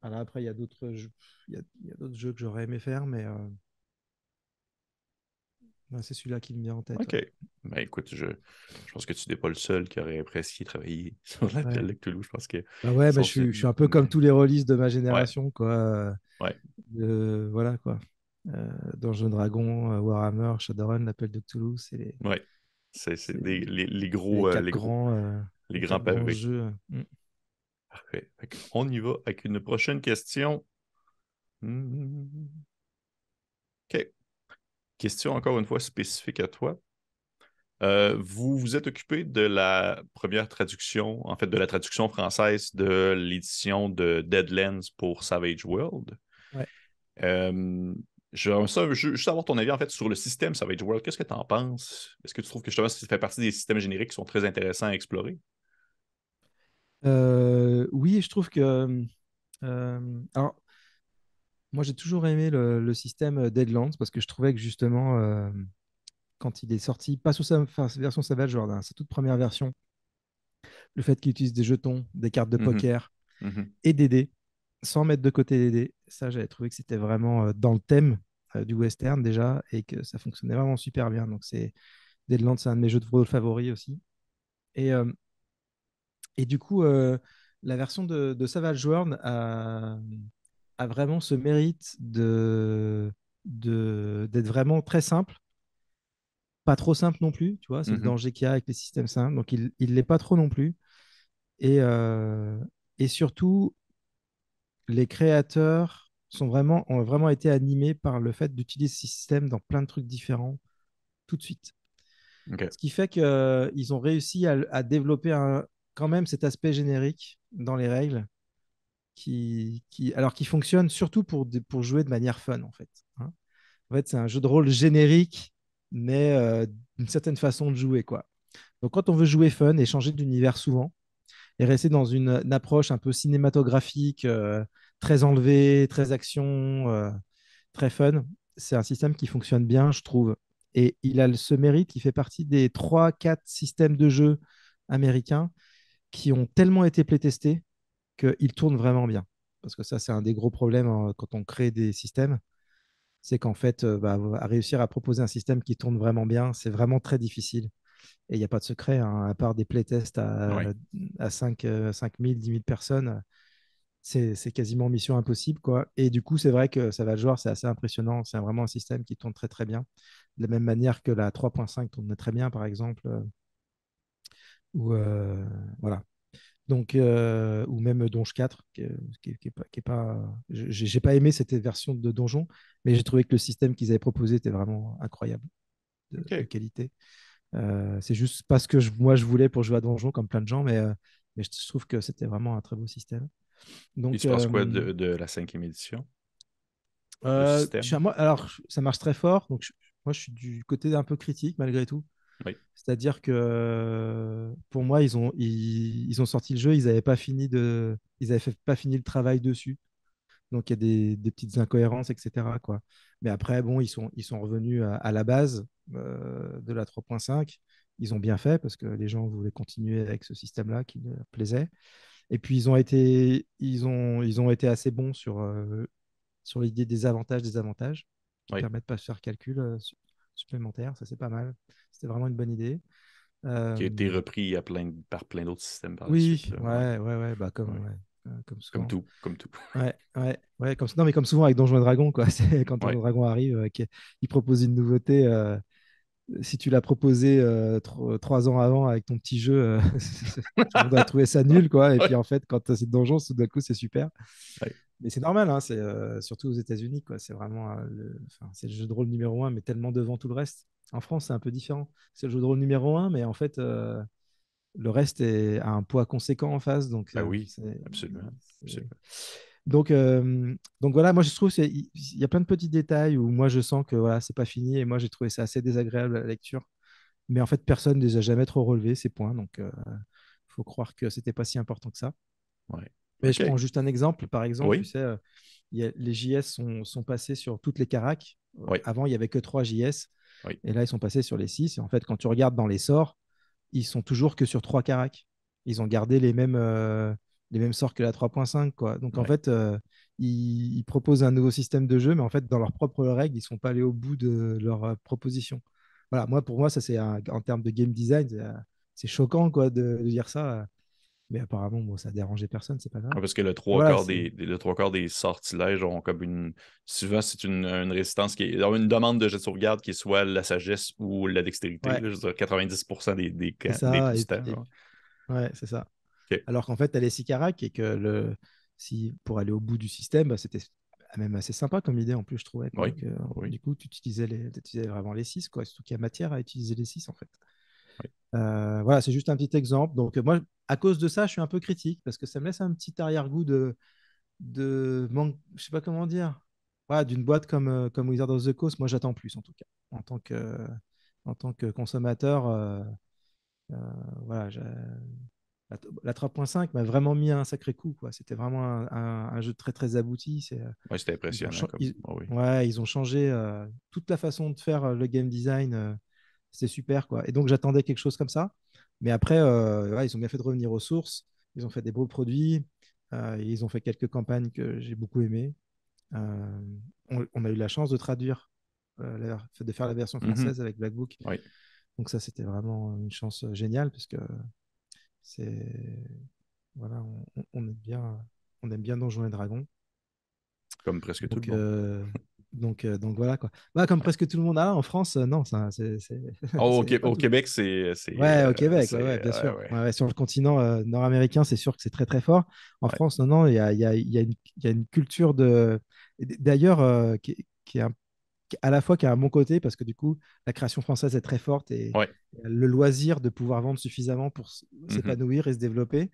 Après, il y a d'autres jeux, il y a, d'autres jeux que j'aurais aimé faire, mais euh, c'est celui-là qui me vient en tête. Ok. Ben, écoute, je, je pense que tu n'es pas le seul qui aurait apprécié travailler sur l'appel de Toulouse. Je pense que. Bah ouais, bah, je, suis, je, suis, un peu comme tous les releases de ma génération, quoi. Ouais. voilà, quoi. Euh, Dungeon Dragon, euh, Warhammer, Shadowrun, l'appel de Cthulhu, c'est les... Ouais, c'est les, les, gros, les, euh, grands, les grands pavés. Jeux. Mm. Parfait. On y va avec une prochaine question. Hmm. OK. Question encore une fois spécifique à toi. vous vous êtes occupé de la première traduction, en fait, de la traduction française de l'édition de Deadlands pour Savage World. Ouais. Je veux juste avoir ton avis en fait sur le système Savage World. Qu'est-ce que tu en penses? Est-ce que tu trouves que justement ça fait partie des systèmes génériques qui sont très intéressants à explorer? Euh, oui, je trouve que. Euh, alors, moi j'ai toujours aimé le, système Deadlands parce que je trouvais que justement, euh, quand il est sorti, pas sous sa version Savage World, hein, sa toute première version, le fait qu'il utilise des jetons, des cartes de mmh poker mmh et des dés sans mettre de côté les dés. Ça, j'avais trouvé que c'était vraiment euh, dans le thème euh, du western déjà et que ça fonctionnait vraiment super bien. Donc, c'est Deadlands, c'est un de mes jeux de rôle favoris aussi. Et, euh, et du coup, la version de, Savage World a, vraiment ce mérite de d'être vraiment très simple, pas trop simple non plus, tu vois, c'est le Mhm. danger qu'il y a avec les systèmes simples, donc il ne l'est pas trop non plus. Et, euh, et surtout, les créateurs sont vraiment, ont vraiment été animés par le fait d'utiliser ce système dans plein de trucs différents tout de suite. Ce qui fait qu'ils ont réussi à, à développer un- quand même cet aspect générique dans les règles, qui, alors qui fonctionne surtout pour, pour jouer de manière fun, en fait. hein. En fait, c'est un jeu de rôle générique, mais euh, d'une certaine façon de jouer, quoi. Donc, quand on veut jouer fun et changer d'univers souvent, et rester dans une, une approche un peu cinématographique, euh, très enlevée, très action, euh, très fun, c'est un système qui fonctionne bien, je trouve. Et il a ce mérite, il fait partie des 3-4 systèmes de jeu américains qui ont tellement été playtestés qu'ils tournent vraiment bien. Parce que ça, c'est un des gros problèmes hein, quand on crée des systèmes. C'est qu'en fait, euh, bah, à réussir à proposer un système qui tourne vraiment bien, c'est vraiment très difficile. Et il n'y a pas de secret, hein, à part des playtests à, Ouais. à 5, euh, 5 000, 10 000 personnes, c'est quasiment mission impossible. Quoi. Et du coup, c'est vrai que ça va le joueur, c'est assez impressionnant. C'est vraiment un système qui tourne très très bien. De la même manière que la 3.5 tourne très bien, par exemple. euh, ou, euh, voilà. Donc, euh, ou même Donge 4, qui est, qui est- qui est pas, qui est pas- j'ai pas aimé cette version de Donjon, mais j'ai trouvé que le système qu'ils avaient proposé était vraiment incroyable de, qualité. Euh, c'est juste parce que je- moi je voulais pour jouer à Donjon comme plein de gens, mais, euh, mais je trouve que c'était vraiment un très beau système. Il Donc, se passe quoi de, de la cinquième édition? Moi, alors ça marche très fort. Donc, je- moi je suis du côté un peu critique malgré tout. Oui. C'est-à-dire que pour moi, ils ont, ils, ils ont sorti le jeu, ils n'avaient pas fini de, ils avaient fait- pas fini le travail dessus. Donc il y a des, des petites incohérences, etc. Quoi. Mais après, bon, ils sont, ils sont revenus à, à la base euh, de la 3.5. Ils ont bien fait parce que les gens voulaient continuer avec ce système-là qui leur plaisait. Et puis ils ont été, ils ont, ils ont été assez bons sur, euh, sur l'idée des avantages, des avantages, qui Oui. permettent de pas faire calcul euh, supplémentaire. Ça, c'est pas mal. C'était vraiment une bonne idée. Euh, Qui a été repris à plein, par plein d'autres systèmes par oui, suite. là. ouais, ouais, ouais, bah comme, Ouais. ouais, euh, comme. Comme tout, comme tout. Ouais, ouais, ouais, comme, non, mais comme souvent avec Donjons et Dragons, quoi. C'est quand. Donjons et Dragons arrive, euh, il propose une nouveauté. euh, si tu l'as proposé euh, tro- trois ans avant avec ton petit jeu, euh, monde a trouvé ça nul, quoi. Et puis en fait, quand c'est Donjons, tout d'un coup, c'est super. Mais c'est normal, hein, c'est euh, surtout aux États-Unis, quoi. C'est vraiment euh, le, enfin, c'est le jeu de rôle numéro un, mais tellement devant tout le reste. En France, c'est un peu différent. C'est le jeu de rôle numéro un, mais en fait, euh, le reste est, a un poids conséquent en face. Donc, euh, oui, absolument. absolument. donc, donc voilà, moi je trouve qu'il il y a plein de petits détails où moi je sens que voilà, c'est pas fini et moi j'ai trouvé ça assez désagréable à la lecture. Mais en fait, personne ne les a jamais trop relevés, ces points. Donc, il faut croire que c'était pas si important que ça. Ouais. Mais je prends juste un exemple. Par exemple, tu sais, euh, il y a- les JS sont, sont passés sur toutes les caracs. Euh, Oui. Avant, il n'y avait que 3 JS. Oui. Et là, ils sont passés sur les 6. Et en fait, quand tu regardes dans les sorts, ils sont toujours que sur 3 caracs. Ils ont gardé les mêmes, euh, les mêmes sorts que la 3.5. Quoi. Donc, en fait, euh, ils, ils proposent un nouveau système de jeu, mais en fait, dans leurs propres règles, ils ne sont pas allés au bout de leur proposition. Voilà, moi, pour moi, ça, c'est en termes de game design, c'est, c'est choquant quoi, de, de dire ça. Mais apparemment, bon, ça a dérangé personne, c'est pas grave. Ouais, Parce que le trois, Voilà, quarts des, des- le trois quarts des sortilèges ont comme une. Souvent, c'est une, une résistance qui est. Une demande de jet de sauvegarde qui est soit la sagesse ou la dextérité. Ouais. là, je veux dire, 90% des, des, C'est des ça. Et, temps, et- là. ouais, c'est ça. Alors qu'en fait, elle est si carac et que le, si, pour aller au bout du système, bah, c'était même assez sympa comme idée en plus, je trouvais. Oui, Donc, euh, oui. Du coup, tu utilisais, les, tu utilisais vraiment les 6, quoi. Surtout qu'il y a matière à utiliser les 6 en fait. Euh, voilà, c'est juste un petit exemple. Donc, euh, moi, à cause de ça, je suis un peu critique parce que ça me laisse un petit arrière-goût de, de manque, je sais pas comment dire. D'une boîte comme, euh, comme Wizard of the Coast, moi j'attends plus en tout cas. En tant que, en tant que consommateur, euh, euh, voilà, la, la 3.5 m'a vraiment mis un sacré coup. quoi. C'était vraiment un, un- un jeu très très abouti. C'est, Ouais, c'était ils ont, impressionnant. Comme... ils- oh oui. ouais, ils ont changé toute la façon de faire le game design. C'était super. Quoi. Et donc j'attendais quelque chose comme ça. Mais après, euh, ouais, ils ont bien fait de revenir aux sources. Ils ont fait des beaux produits. euh, ils ont fait quelques campagnes que j'ai beaucoup aimées. Euh, on, on a eu la chance de traduire, la- de faire la version Mhm. française avec Black Book. Oui. Donc ça, c'était vraiment une chance géniale parce que c'est voilà, on, aime bien, on aime bien Donjons et Dragons. Comme presque tout le monde. Donc, donc voilà quoi. Bah, comme presque tout le monde a en France, non, ça, c'est. Oh, au, Québec, c'est. Ouais, au Québec, ouais, bien sûr. sur le continent nord-américain, c'est sûr que c'est très très fort. En France, non, non, il y a, y, a, y, a y a, une culture de. D'ailleurs, qui, qui, est un à la fois qui a un bon côté parce que du coup, la création française est très forte et le loisir de pouvoir vendre suffisamment pour mmh s'épanouir et se développer.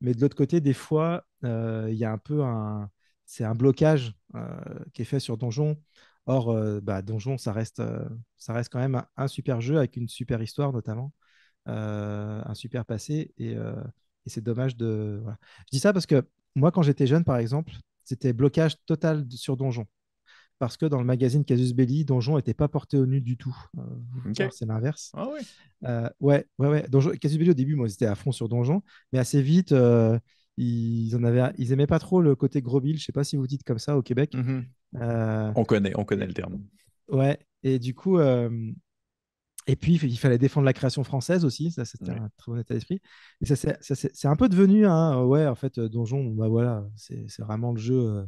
Mais de l'autre côté, des fois, euh, il y a un peu un, c'est un blocage euh, qui est fait sur Donjon. Or, euh, bah, Donjon, ça reste, ça reste quand même un, super jeu avec une super histoire notamment, un super passé et, et c'est dommage de. Je dis ça parce que moi, quand j'étais jeune, par exemple, c'était blocage total sur Donjon parce que dans le magazine Casus Belli, Donjon n'était pas porté au nu du tout. Euh, c'est l'inverse. Ah oui euh, Ouais, ouais, ouais. Donjon, Casus Belli, au début, moi, ils étaient à fond sur Donjon, mais assez vite, euh, ils en avaient, ils aimaient pas trop le côté gros bill. Je sais pas si vous dites comme ça au Québec. Mhm. on connaît, on connaît le terme. Ouais, et du coup, et puis il fallait défendre la création française aussi. Ça, c'était un très bon état d'esprit. Et ça, c'est un peu devenu, hein, ouais, en fait, Donjon, bah voilà, c'est vraiment le jeu,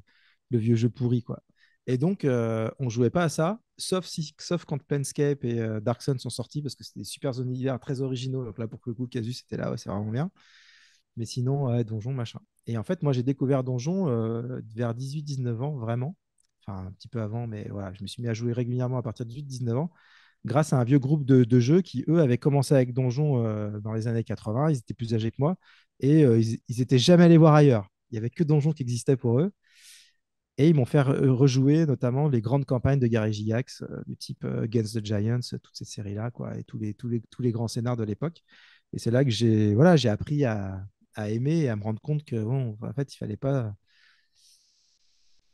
le vieux jeu pourri, quoi. Et donc, euh, on jouait pas à ça, sauf, si, sauf quand Planescape et euh, Dark Sun sont sortis, parce que c'était des super univers très originaux. Donc là, pour le coup, Casus c'était là, c'est vraiment bien. Mais sinon, Donjon, machin. Et en fait, moi, j'ai découvert Donjon euh, vers 18-19 ans, vraiment. Enfin, un petit peu avant, mais voilà, je me suis mis à jouer régulièrement à partir de 18-19 ans, grâce à un vieux groupe de, jeux qui, eux, avaient commencé avec Donjon euh, dans les années 80. Ils étaient plus âgés que moi. Et ils, ils étaient jamais allés voir ailleurs. Il y avait que Donjon qui existait pour eux. Et ils m'ont fait rejouer notamment les grandes campagnes de Gary Gygax, euh, du type euh, Against the Giants, toutes ces séries-là, quoi, et tous les, tous, les, tous les grands scénars de l'époque. Et c'est là que j'ai voilà, j'ai appris à, à, aimer et à me rendre compte que, bon, en fait, il fallait pas.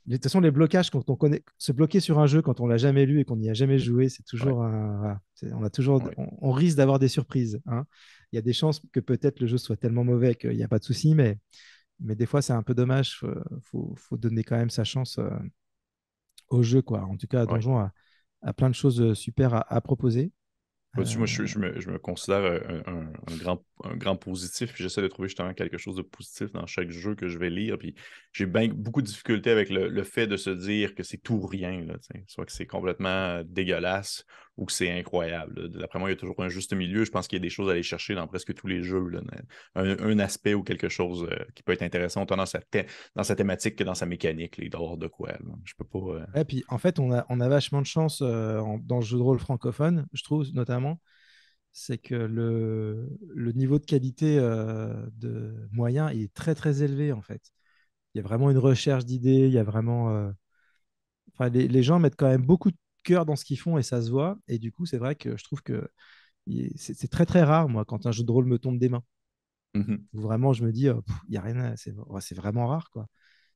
De toute façon, les blocages, quand on connaît, se bloquer sur un jeu quand on l'a jamais lu et qu'on n'y a jamais joué, c'est toujours un, on a toujours, on, risque d'avoir des surprises. Hein. Il y a des chances que peut-être le jeu soit tellement mauvais qu'il n'y a pas de souci, mais mais des fois, c'est un peu dommage. Il faut, donner quand même sa chance euh, au jeu. Quoi. En tout cas, Donjon a, plein de choses euh, super à proposer moi, je, me, considère euh, un, grand, un grand positif, puis j'essaie de trouver justement quelque chose de positif dans chaque jeu que je vais lire. Puis j'ai beaucoup de difficultés avec le, fait de se dire que c'est tout ou rien, là, soit que c'est complètement dégueulasse ou que c'est incroyable. D'après moi, il y a toujours un juste milieu. Je pense qu'il y a des choses à aller chercher dans presque tous les jeux. Un, aspect ou quelque chose euh, qui peut être intéressant autant dans sa, dans sa thématique que dans sa mécanique, les dehors de quoi. Je peux pas. Euh, puis en fait, on a, vachement de chance dans le jeu de rôle francophone, je trouve, notamment c'est que le, niveau de qualité euh, de moyen est très très élevé en fait. Il y a vraiment une recherche d'idées, il y a vraiment... Euh, les, les, gens mettent quand même beaucoup de cœur dans ce qu'ils font et ça se voit. Et du coup, c'est vrai que je trouve que c'est très très rare, moi, quand un jeu de rôle me tombe des mains. Mmh vraiment, je me dis, oh, il y a rien, c'est vraiment rare, quoi.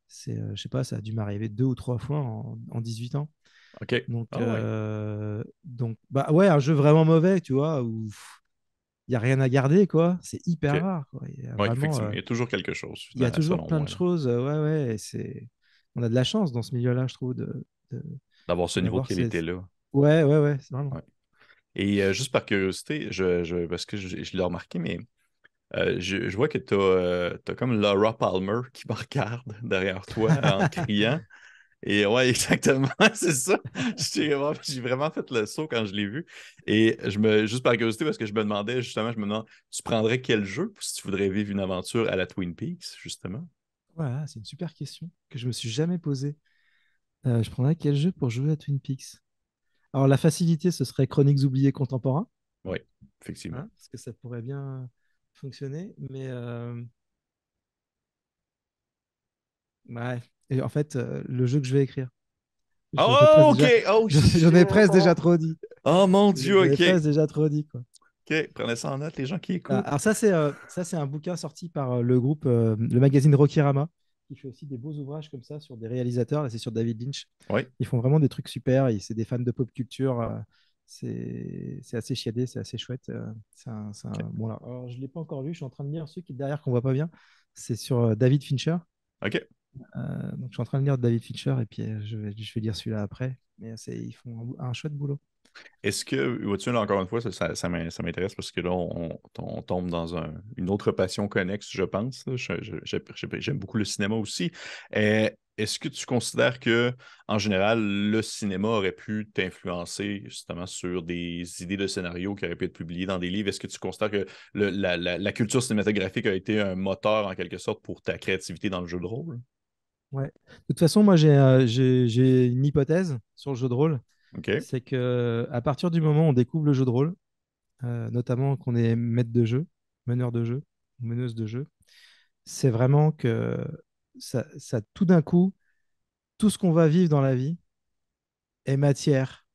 C'est, euh, je sais pas, ça a dû m'arriver deux ou trois fois en, en 18 ans. Ok. Donc, ah euh, donc, bah ouais, un jeu vraiment mauvais, tu vois, où il n'y a rien à garder, quoi. C'est hyper rare. Quoi. Il, y a effectivement, il y a toujours quelque chose. Il y a toujours plein de choses. Euh, ouais, ouais. C'est... On a de la chance dans ce milieu-là, je trouve, de, d'avoir ce niveau de qualité-là. Ouais, ouais, ouais, c'est vraiment. Et euh, juste par curiosité, je, je, parce que je, je l'ai remarqué, mais je, je, vois que tu as, comme Laura Palmer qui me regarde derrière toi en criant. Et ouais, exactement, c'est ça. J'ai vraiment, fait le saut quand je l'ai vu. Et je me, juste par curiosité, parce que je me demandais justement, je me demande, tu prendrais quel jeu si tu voudrais vivre une aventure à la Twin Peaks, justement? Voilà, c'est une super question que je me suis jamais posée. Euh, je prendrais quel jeu pour jouer à Twin Peaks? Alors, la facilité, ce serait Chroniques oubliées contemporains. Oui, effectivement. Hein, parce que ça pourrait bien fonctionner. Mais. Euh, ouais, et en fait, euh, le jeu que je vais écrire. Oh, ok. Oh, J'en ai presque déjà trop dit. Oh mon dieu, ok. J'en ai presque déjà trop dit, quoi. Ok, prenez ça en note, les gens qui écoutent. Alors, ça, c'est un bouquin sorti par le groupe, le magazine Rokirama, qui fait aussi des beaux ouvrages comme ça sur des réalisateurs. Là, c'est sur David Lynch. Oui. Ils font vraiment des trucs super. C'est des fans de pop culture. c'est assez chiadé, c'est assez chouette. Un, un... Bon, alors, je ne l'ai pas encore lu. Je suis en train de lire celui qui est derrière qu'on voit pas bien. C'est sur David Fincher. Ok. Euh, donc je suis en train de lire David Fincher et puis euh, je vais, je vais lire celui-là après. Mais ils font un, chouette boulot. Est-ce que, vois-tu, encore une fois, ça, m'intéresse parce que là, on, tombe dans une autre passion connexe, je pense. J'aime beaucoup le cinéma aussi. Euh, est-ce que tu considères que, en général, le cinéma aurait pu t'influencer justement sur des idées de scénario qui auraient pu être publiées dans des livres? Est-ce que tu considères que la, culture cinématographique a été un moteur en quelque sorte pour ta créativité dans le jeu de rôle? Ouais. De toute façon, moi, j'ai euh, une hypothèse sur le jeu de rôle. C'est que à partir du moment où on découvre le jeu de rôle, euh, notamment qu'on est maître de jeu, meneur de jeu, meneuse de jeu, c'est vraiment que ça, tout d'un coup, tout ce qu'on va vivre dans la vie est matière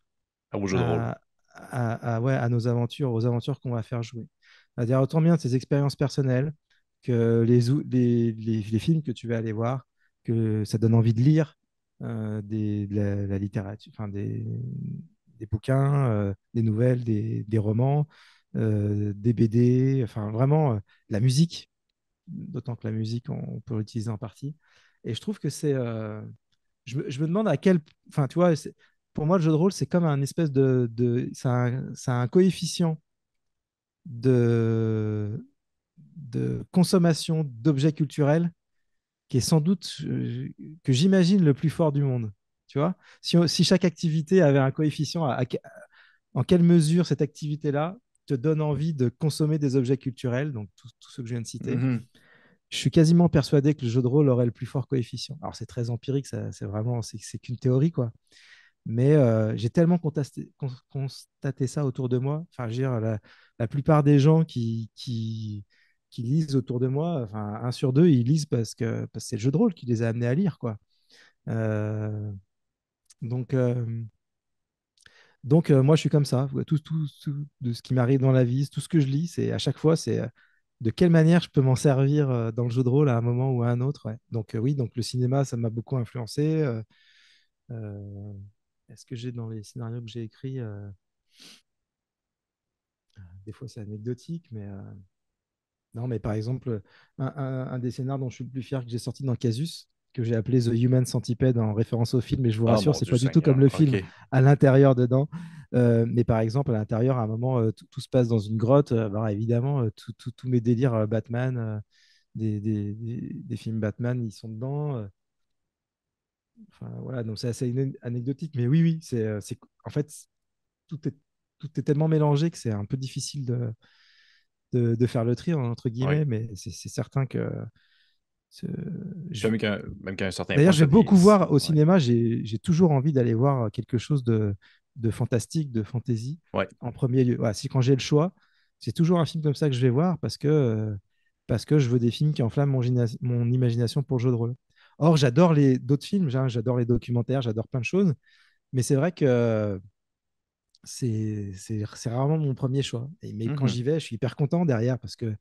à, jeu de rôle. À, ouais, à nos aventures, aux aventures qu'on va faire jouer. C'est-à-dire autant bien tes expériences personnelles que les, les, les, films que tu vas aller voir, que ça donne envie de lire des, de la, littérature, enfin des, bouquins, euh, des nouvelles, des, romans, euh, des BD, enfin vraiment la musique d'autant que la musique, on, peut l'utiliser en partie. Et je trouve que c'est. Euh, je, me demande à quel. Enfin, tu vois, pour moi, le jeu de rôle, c'est comme un espèce de. de c'est un, un, coefficient de, de consommation d'objets culturels qui est sans doute, euh, que j'imagine, le plus fort du monde. Tu vois si, si, chaque activité avait un coefficient, à, en quelle mesure cette activité-là te donne envie de consommer des objets culturels, donc tous ceux que je viens de citer, mhm. je suis quasiment persuadé que le jeu de rôle aurait le plus fort coefficient. Alors c'est très empirique, c'est vraiment c'est qu'une théorie quoi. Mais euh, j'ai tellement constaté, constaté, ça autour de moi. Enfin, je veux dire, la, la plupart des gens qui, qui, qui, lisent autour de moi, enfin, un sur deux, ils lisent parce que parce c'est le jeu de rôle qui les a amenés à lire, quoi. Euh, donc, euh, donc, euh, moi, je suis comme ça. Tout, tout, de ce qui m'arrive dans la vie, tout ce que je lis, c'est à chaque fois, c'est de quelle manière je peux m'en servir dans le jeu de rôle à un moment ou à un autre. Donc, oui, donc le cinéma, ça m'a beaucoup influencé. Est-ce que j'ai dans les scénarios que j'ai écrits, des fois c'est anecdotique, mais non, mais par exemple, un, un, des scénarios dont je suis le plus fier que j'ai sorti dans Casus, que j'ai appelé The Human Centipede en référence au film, mais je vous ah, rassure, c'est pas du tout comme le film à l'intérieur dedans. Euh, mais par exemple, à l'intérieur, à un moment, euh, tout, se passe dans une grotte. Euh, bah, évidemment, tous mes délires Batman, des, des, des, films Batman, ils sont dedans. Enfin, voilà, donc c'est assez anecdotique, mais oui, oui, c'est en fait, tout est, tout est tellement mélangé que c'est un peu difficile de, de, de, faire le tri, entre guillemets, mais c'est certain que je... Même qu'à un certain D'ailleurs, je vais beaucoup voir au cinéma. J'ai toujours envie d'aller voir quelque chose de, de fantastique, de fantasy en premier lieu. si quand j'ai le choix, c'est toujours un film comme ça que je vais voir parce que, euh, parce que je veux des films qui enflamment mon, mon imagination pour le jeu de rôle. Or, j'adore les d'autres films, j'adore les documentaires, j'adore plein de choses. Mais c'est vrai que c'est rarement mon premier choix. Et, mais quand mmh j'y vais, je suis hyper content derrière parce que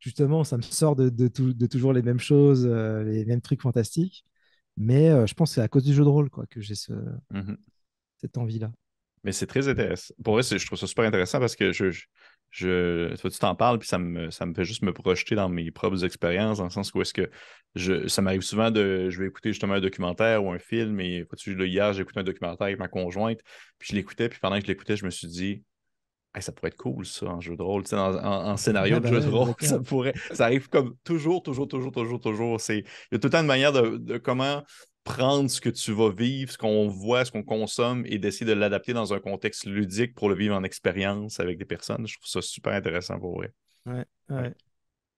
justement, ça me sort de, de, de toujours les mêmes choses, euh, les mêmes trucs fantastiques. Mais euh, je pense que c'est à cause du jeu de rôle quoi, que j'ai ce, mmh cette envie-là. Mais c'est très intéressant. Pour vrai, je trouve ça super intéressant parce que je, je, tu t'en parles, puis ça me, ça me fait juste me projeter dans mes propres expériences, dans le sens où est-ce que je, ça m'arrive souvent de. Je vais écouter justement un documentaire ou un film, et hier, j'ai écouté un documentaire avec ma conjointe, puis je l'écoutais, puis pendant que je l'écoutais, je me suis dit, ça pourrait être cool, ça, en jeu de rôle. En, scénario de jeu de rôle, ça pourrait. Ça arrive comme toujours, toujours, toujours, toujours, toujours. Il y a tout le temps une manière de comment prendre ce que tu vas vivre, ce qu'on voit, ce qu'on consomme et d'essayer de l'adapter dans un contexte ludique pour le vivre en expérience avec des personnes. Je trouve ça super intéressant pour vrai. Ouais, ouais.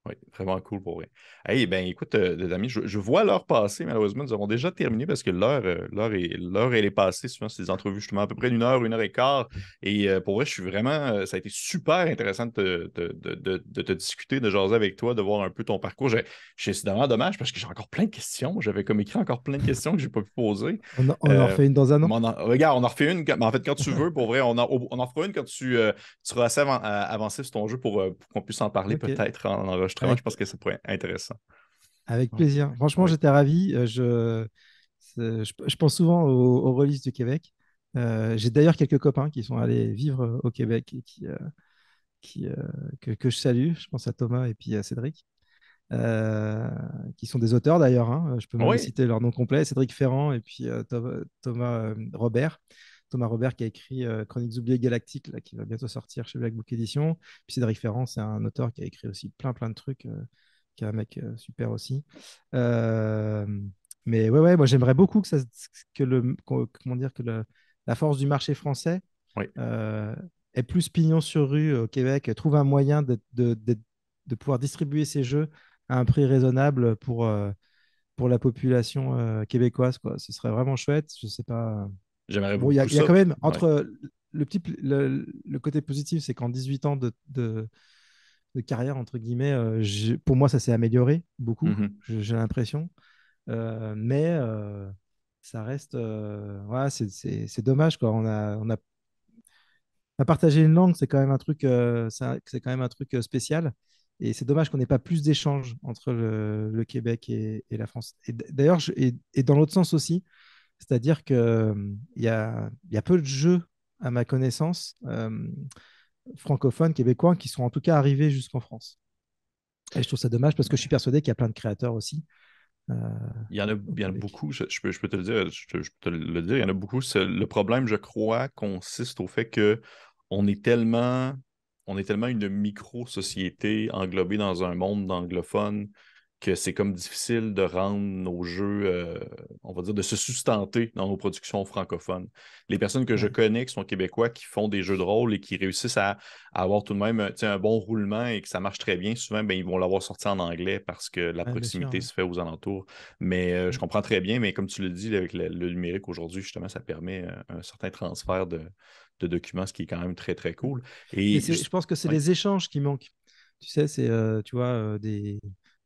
Oui, vraiment cool pour vrai. Hey, ben écoute, euh, amis, je, vois l'heure passer, malheureusement, nous avons déjà terminé parce que l'heure, euh, l'heure, est, l'heure elle est passée. Souvent, c'est des entrevues justement à peu près d'une heure, une heure et quart. Et euh, pour vrai, je suis vraiment. ça a été super intéressant de, de, te discuter, de jaser avec toi, de voir un peu ton parcours. c'est vraiment dommage parce que j'ai encore plein de questions. J'avais comme écrit encore plein de questions que je n'ai pas pu poser. On, en refait une dans un an. regarde, on en refait une. en fait, quand tu veux, pour vrai, on en, on en fera une quand tu, seras assez avancé sur ton jeu pour, qu'on puisse en parler peut-être en, en je pense que ça pourrait être intéressant. Avec plaisir. Franchement, j'étais ravi. Euh, je, je, pense souvent aux, aux du Québec. Euh, j'ai d'ailleurs quelques copains qui sont allés vivre au Québec et qui, euh, qui, que, que, je salue. Je pense à Thomas et puis à Cédric, qui sont des auteurs d'ailleurs. Hein. Je peux même citer leur nom complet Cédric Ferrand et puis Thomas Robert. Thomas Robert qui a écrit euh, Chroniques oubliées galactiques, là, qui va bientôt sortir chez Black Book Edition. Puis Cédric Ferrand, c'est un auteur qui a écrit aussi plein plein de trucs, euh, qui est un mec euh, super aussi. Mais ouais, ouais, moi j'aimerais beaucoup que, ça, que, le, comment dire, que la force du marché français euh, ait plus pignon sur rue au Québec, trouve un moyen de, de, de, pouvoir distribuer ces jeux à un prix raisonnable pour, euh, pour la population euh, québécoise. Quoi. Ce serait vraiment chouette. Je sais pas. J'aimerais bon, Il y, a quand même entre le, petit, le, le, côté positif, c'est qu'en 18 ans de, de, de, carrière, entre guillemets, pour moi, ça s'est amélioré beaucoup, mm-hmm. j'ai l'impression. Euh, mais euh, ça reste. Euh, c'est dommage. Quoi. On, a, on, a, a partagé une langue, c'est quand même un truc, c'est quand même un truc spécial. Et c'est dommage qu'on n'ait pas plus d'échanges entre le, le Québec et, et, la France. Et d'ailleurs, et, et, dans l'autre sens aussi, c'est-à-dire qu'il y a, y a peu de jeux, à ma connaissance, francophones, québécois, qui sont en tout cas arrivés jusqu'en France. Et je trouve ça dommage parce que je suis persuadé qu'il y a plein de créateurs aussi euh, il y en a, il y en a beaucoup, je, peux, je, peux, te le dire, je, peux te le dire, il y en a beaucoup. Le problème, je crois, consiste au fait que on est tellement, on est tellement une micro-société englobée dans un monde d'anglophones que c'est comme difficile de rendre nos jeux, euh, on va dire, de se sustenter dans nos productions francophones. Les personnes que je connais qui sont québécois, qui font des jeux de rôle et qui réussissent à, avoir tout de même un bon roulement et que ça marche très bien, souvent, ben, ils vont l'avoir sorti en anglais parce que la proximité se fait aux alentours. Mais euh, je comprends très bien, mais comme tu le dis, avec le, numérique aujourd'hui, justement, ça permet euh, un, certain transfert de, documents, ce qui est quand même très, très cool. Et, je... pense que c'est les échanges qui manquent. Tu sais, c'est, tu vois, des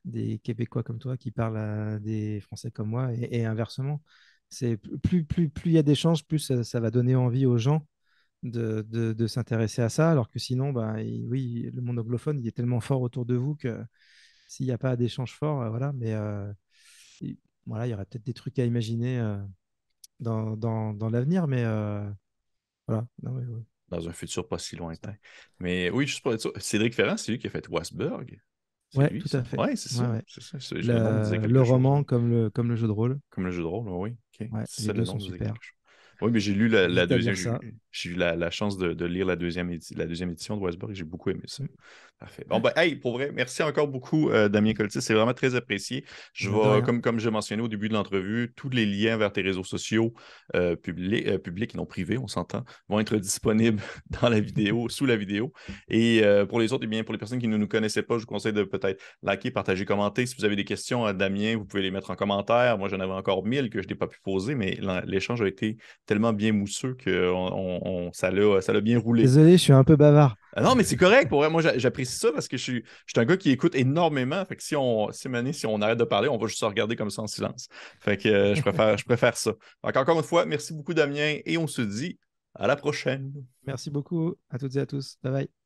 des Québécois comme toi qui parlent à des Français comme moi et, inversement. C'est plus plus plus il y a d'échanges, plus ça, va donner envie aux gens de, de, s'intéresser à ça, alors que sinon, bah, oui, le monde anglophone il est tellement fort autour de vous que s'il n'y a pas d'échanges forts, euh, voilà. Mais euh, voilà, il y aurait peut-être des trucs à imaginer euh, dans, dans, dans l'avenir, mais voilà. Dans un futur pas si lointain. Mais oui, juste pour être sûr, Cédric Ferrand, c'est lui qui a fait Westberg. Oui, tout à fait. Oui, c'est ça. le, roman comme le, comme le jeu de rôle. Comme le jeu de rôle, oui. c'est le nom super. Oui, mais j'ai lu la, deuxième. J'ai eu la, chance de, lire la deuxième, la deuxième édition de Westberg et j'ai beaucoup aimé ça. Parfait. Bon, ben, hey, pour vrai, merci encore beaucoup, euh, Damien Coltis. C'est vraiment très apprécié. Je vais, comme, comme je mentionné au début de l'entrevue, tous les liens vers tes réseaux sociaux euh, publics, euh, publics et non privés, on s'entend, vont être disponibles dans la vidéo, sous la vidéo. Et pour les autres, eh bien, pour les personnes qui ne nous connaissaient pas, je vous conseille de peut-être liker, partager, commenter. Si vous avez des questions à Damien, vous pouvez les mettre en commentaire. Moi, j'en avais encore mille que je n'ai pas pu poser, mais l'échange a été tellement bien mousseux que on, ça l'a bien roulé. Désolé, je suis un peu bavard. Ah non, mais c'est correct. Pour vrai, moi, j'apprécie ça parce que je suis, je suis un gars qui écoute énormément. Fait que si on, si, si on arrête de parler, on va juste se regarder comme ça en silence. Fait que euh, je, préfère, je préfère ça. Donc, encore une fois, merci beaucoup, Damien, et on se dit à la prochaine. Merci beaucoup à toutes et à tous. Bye bye.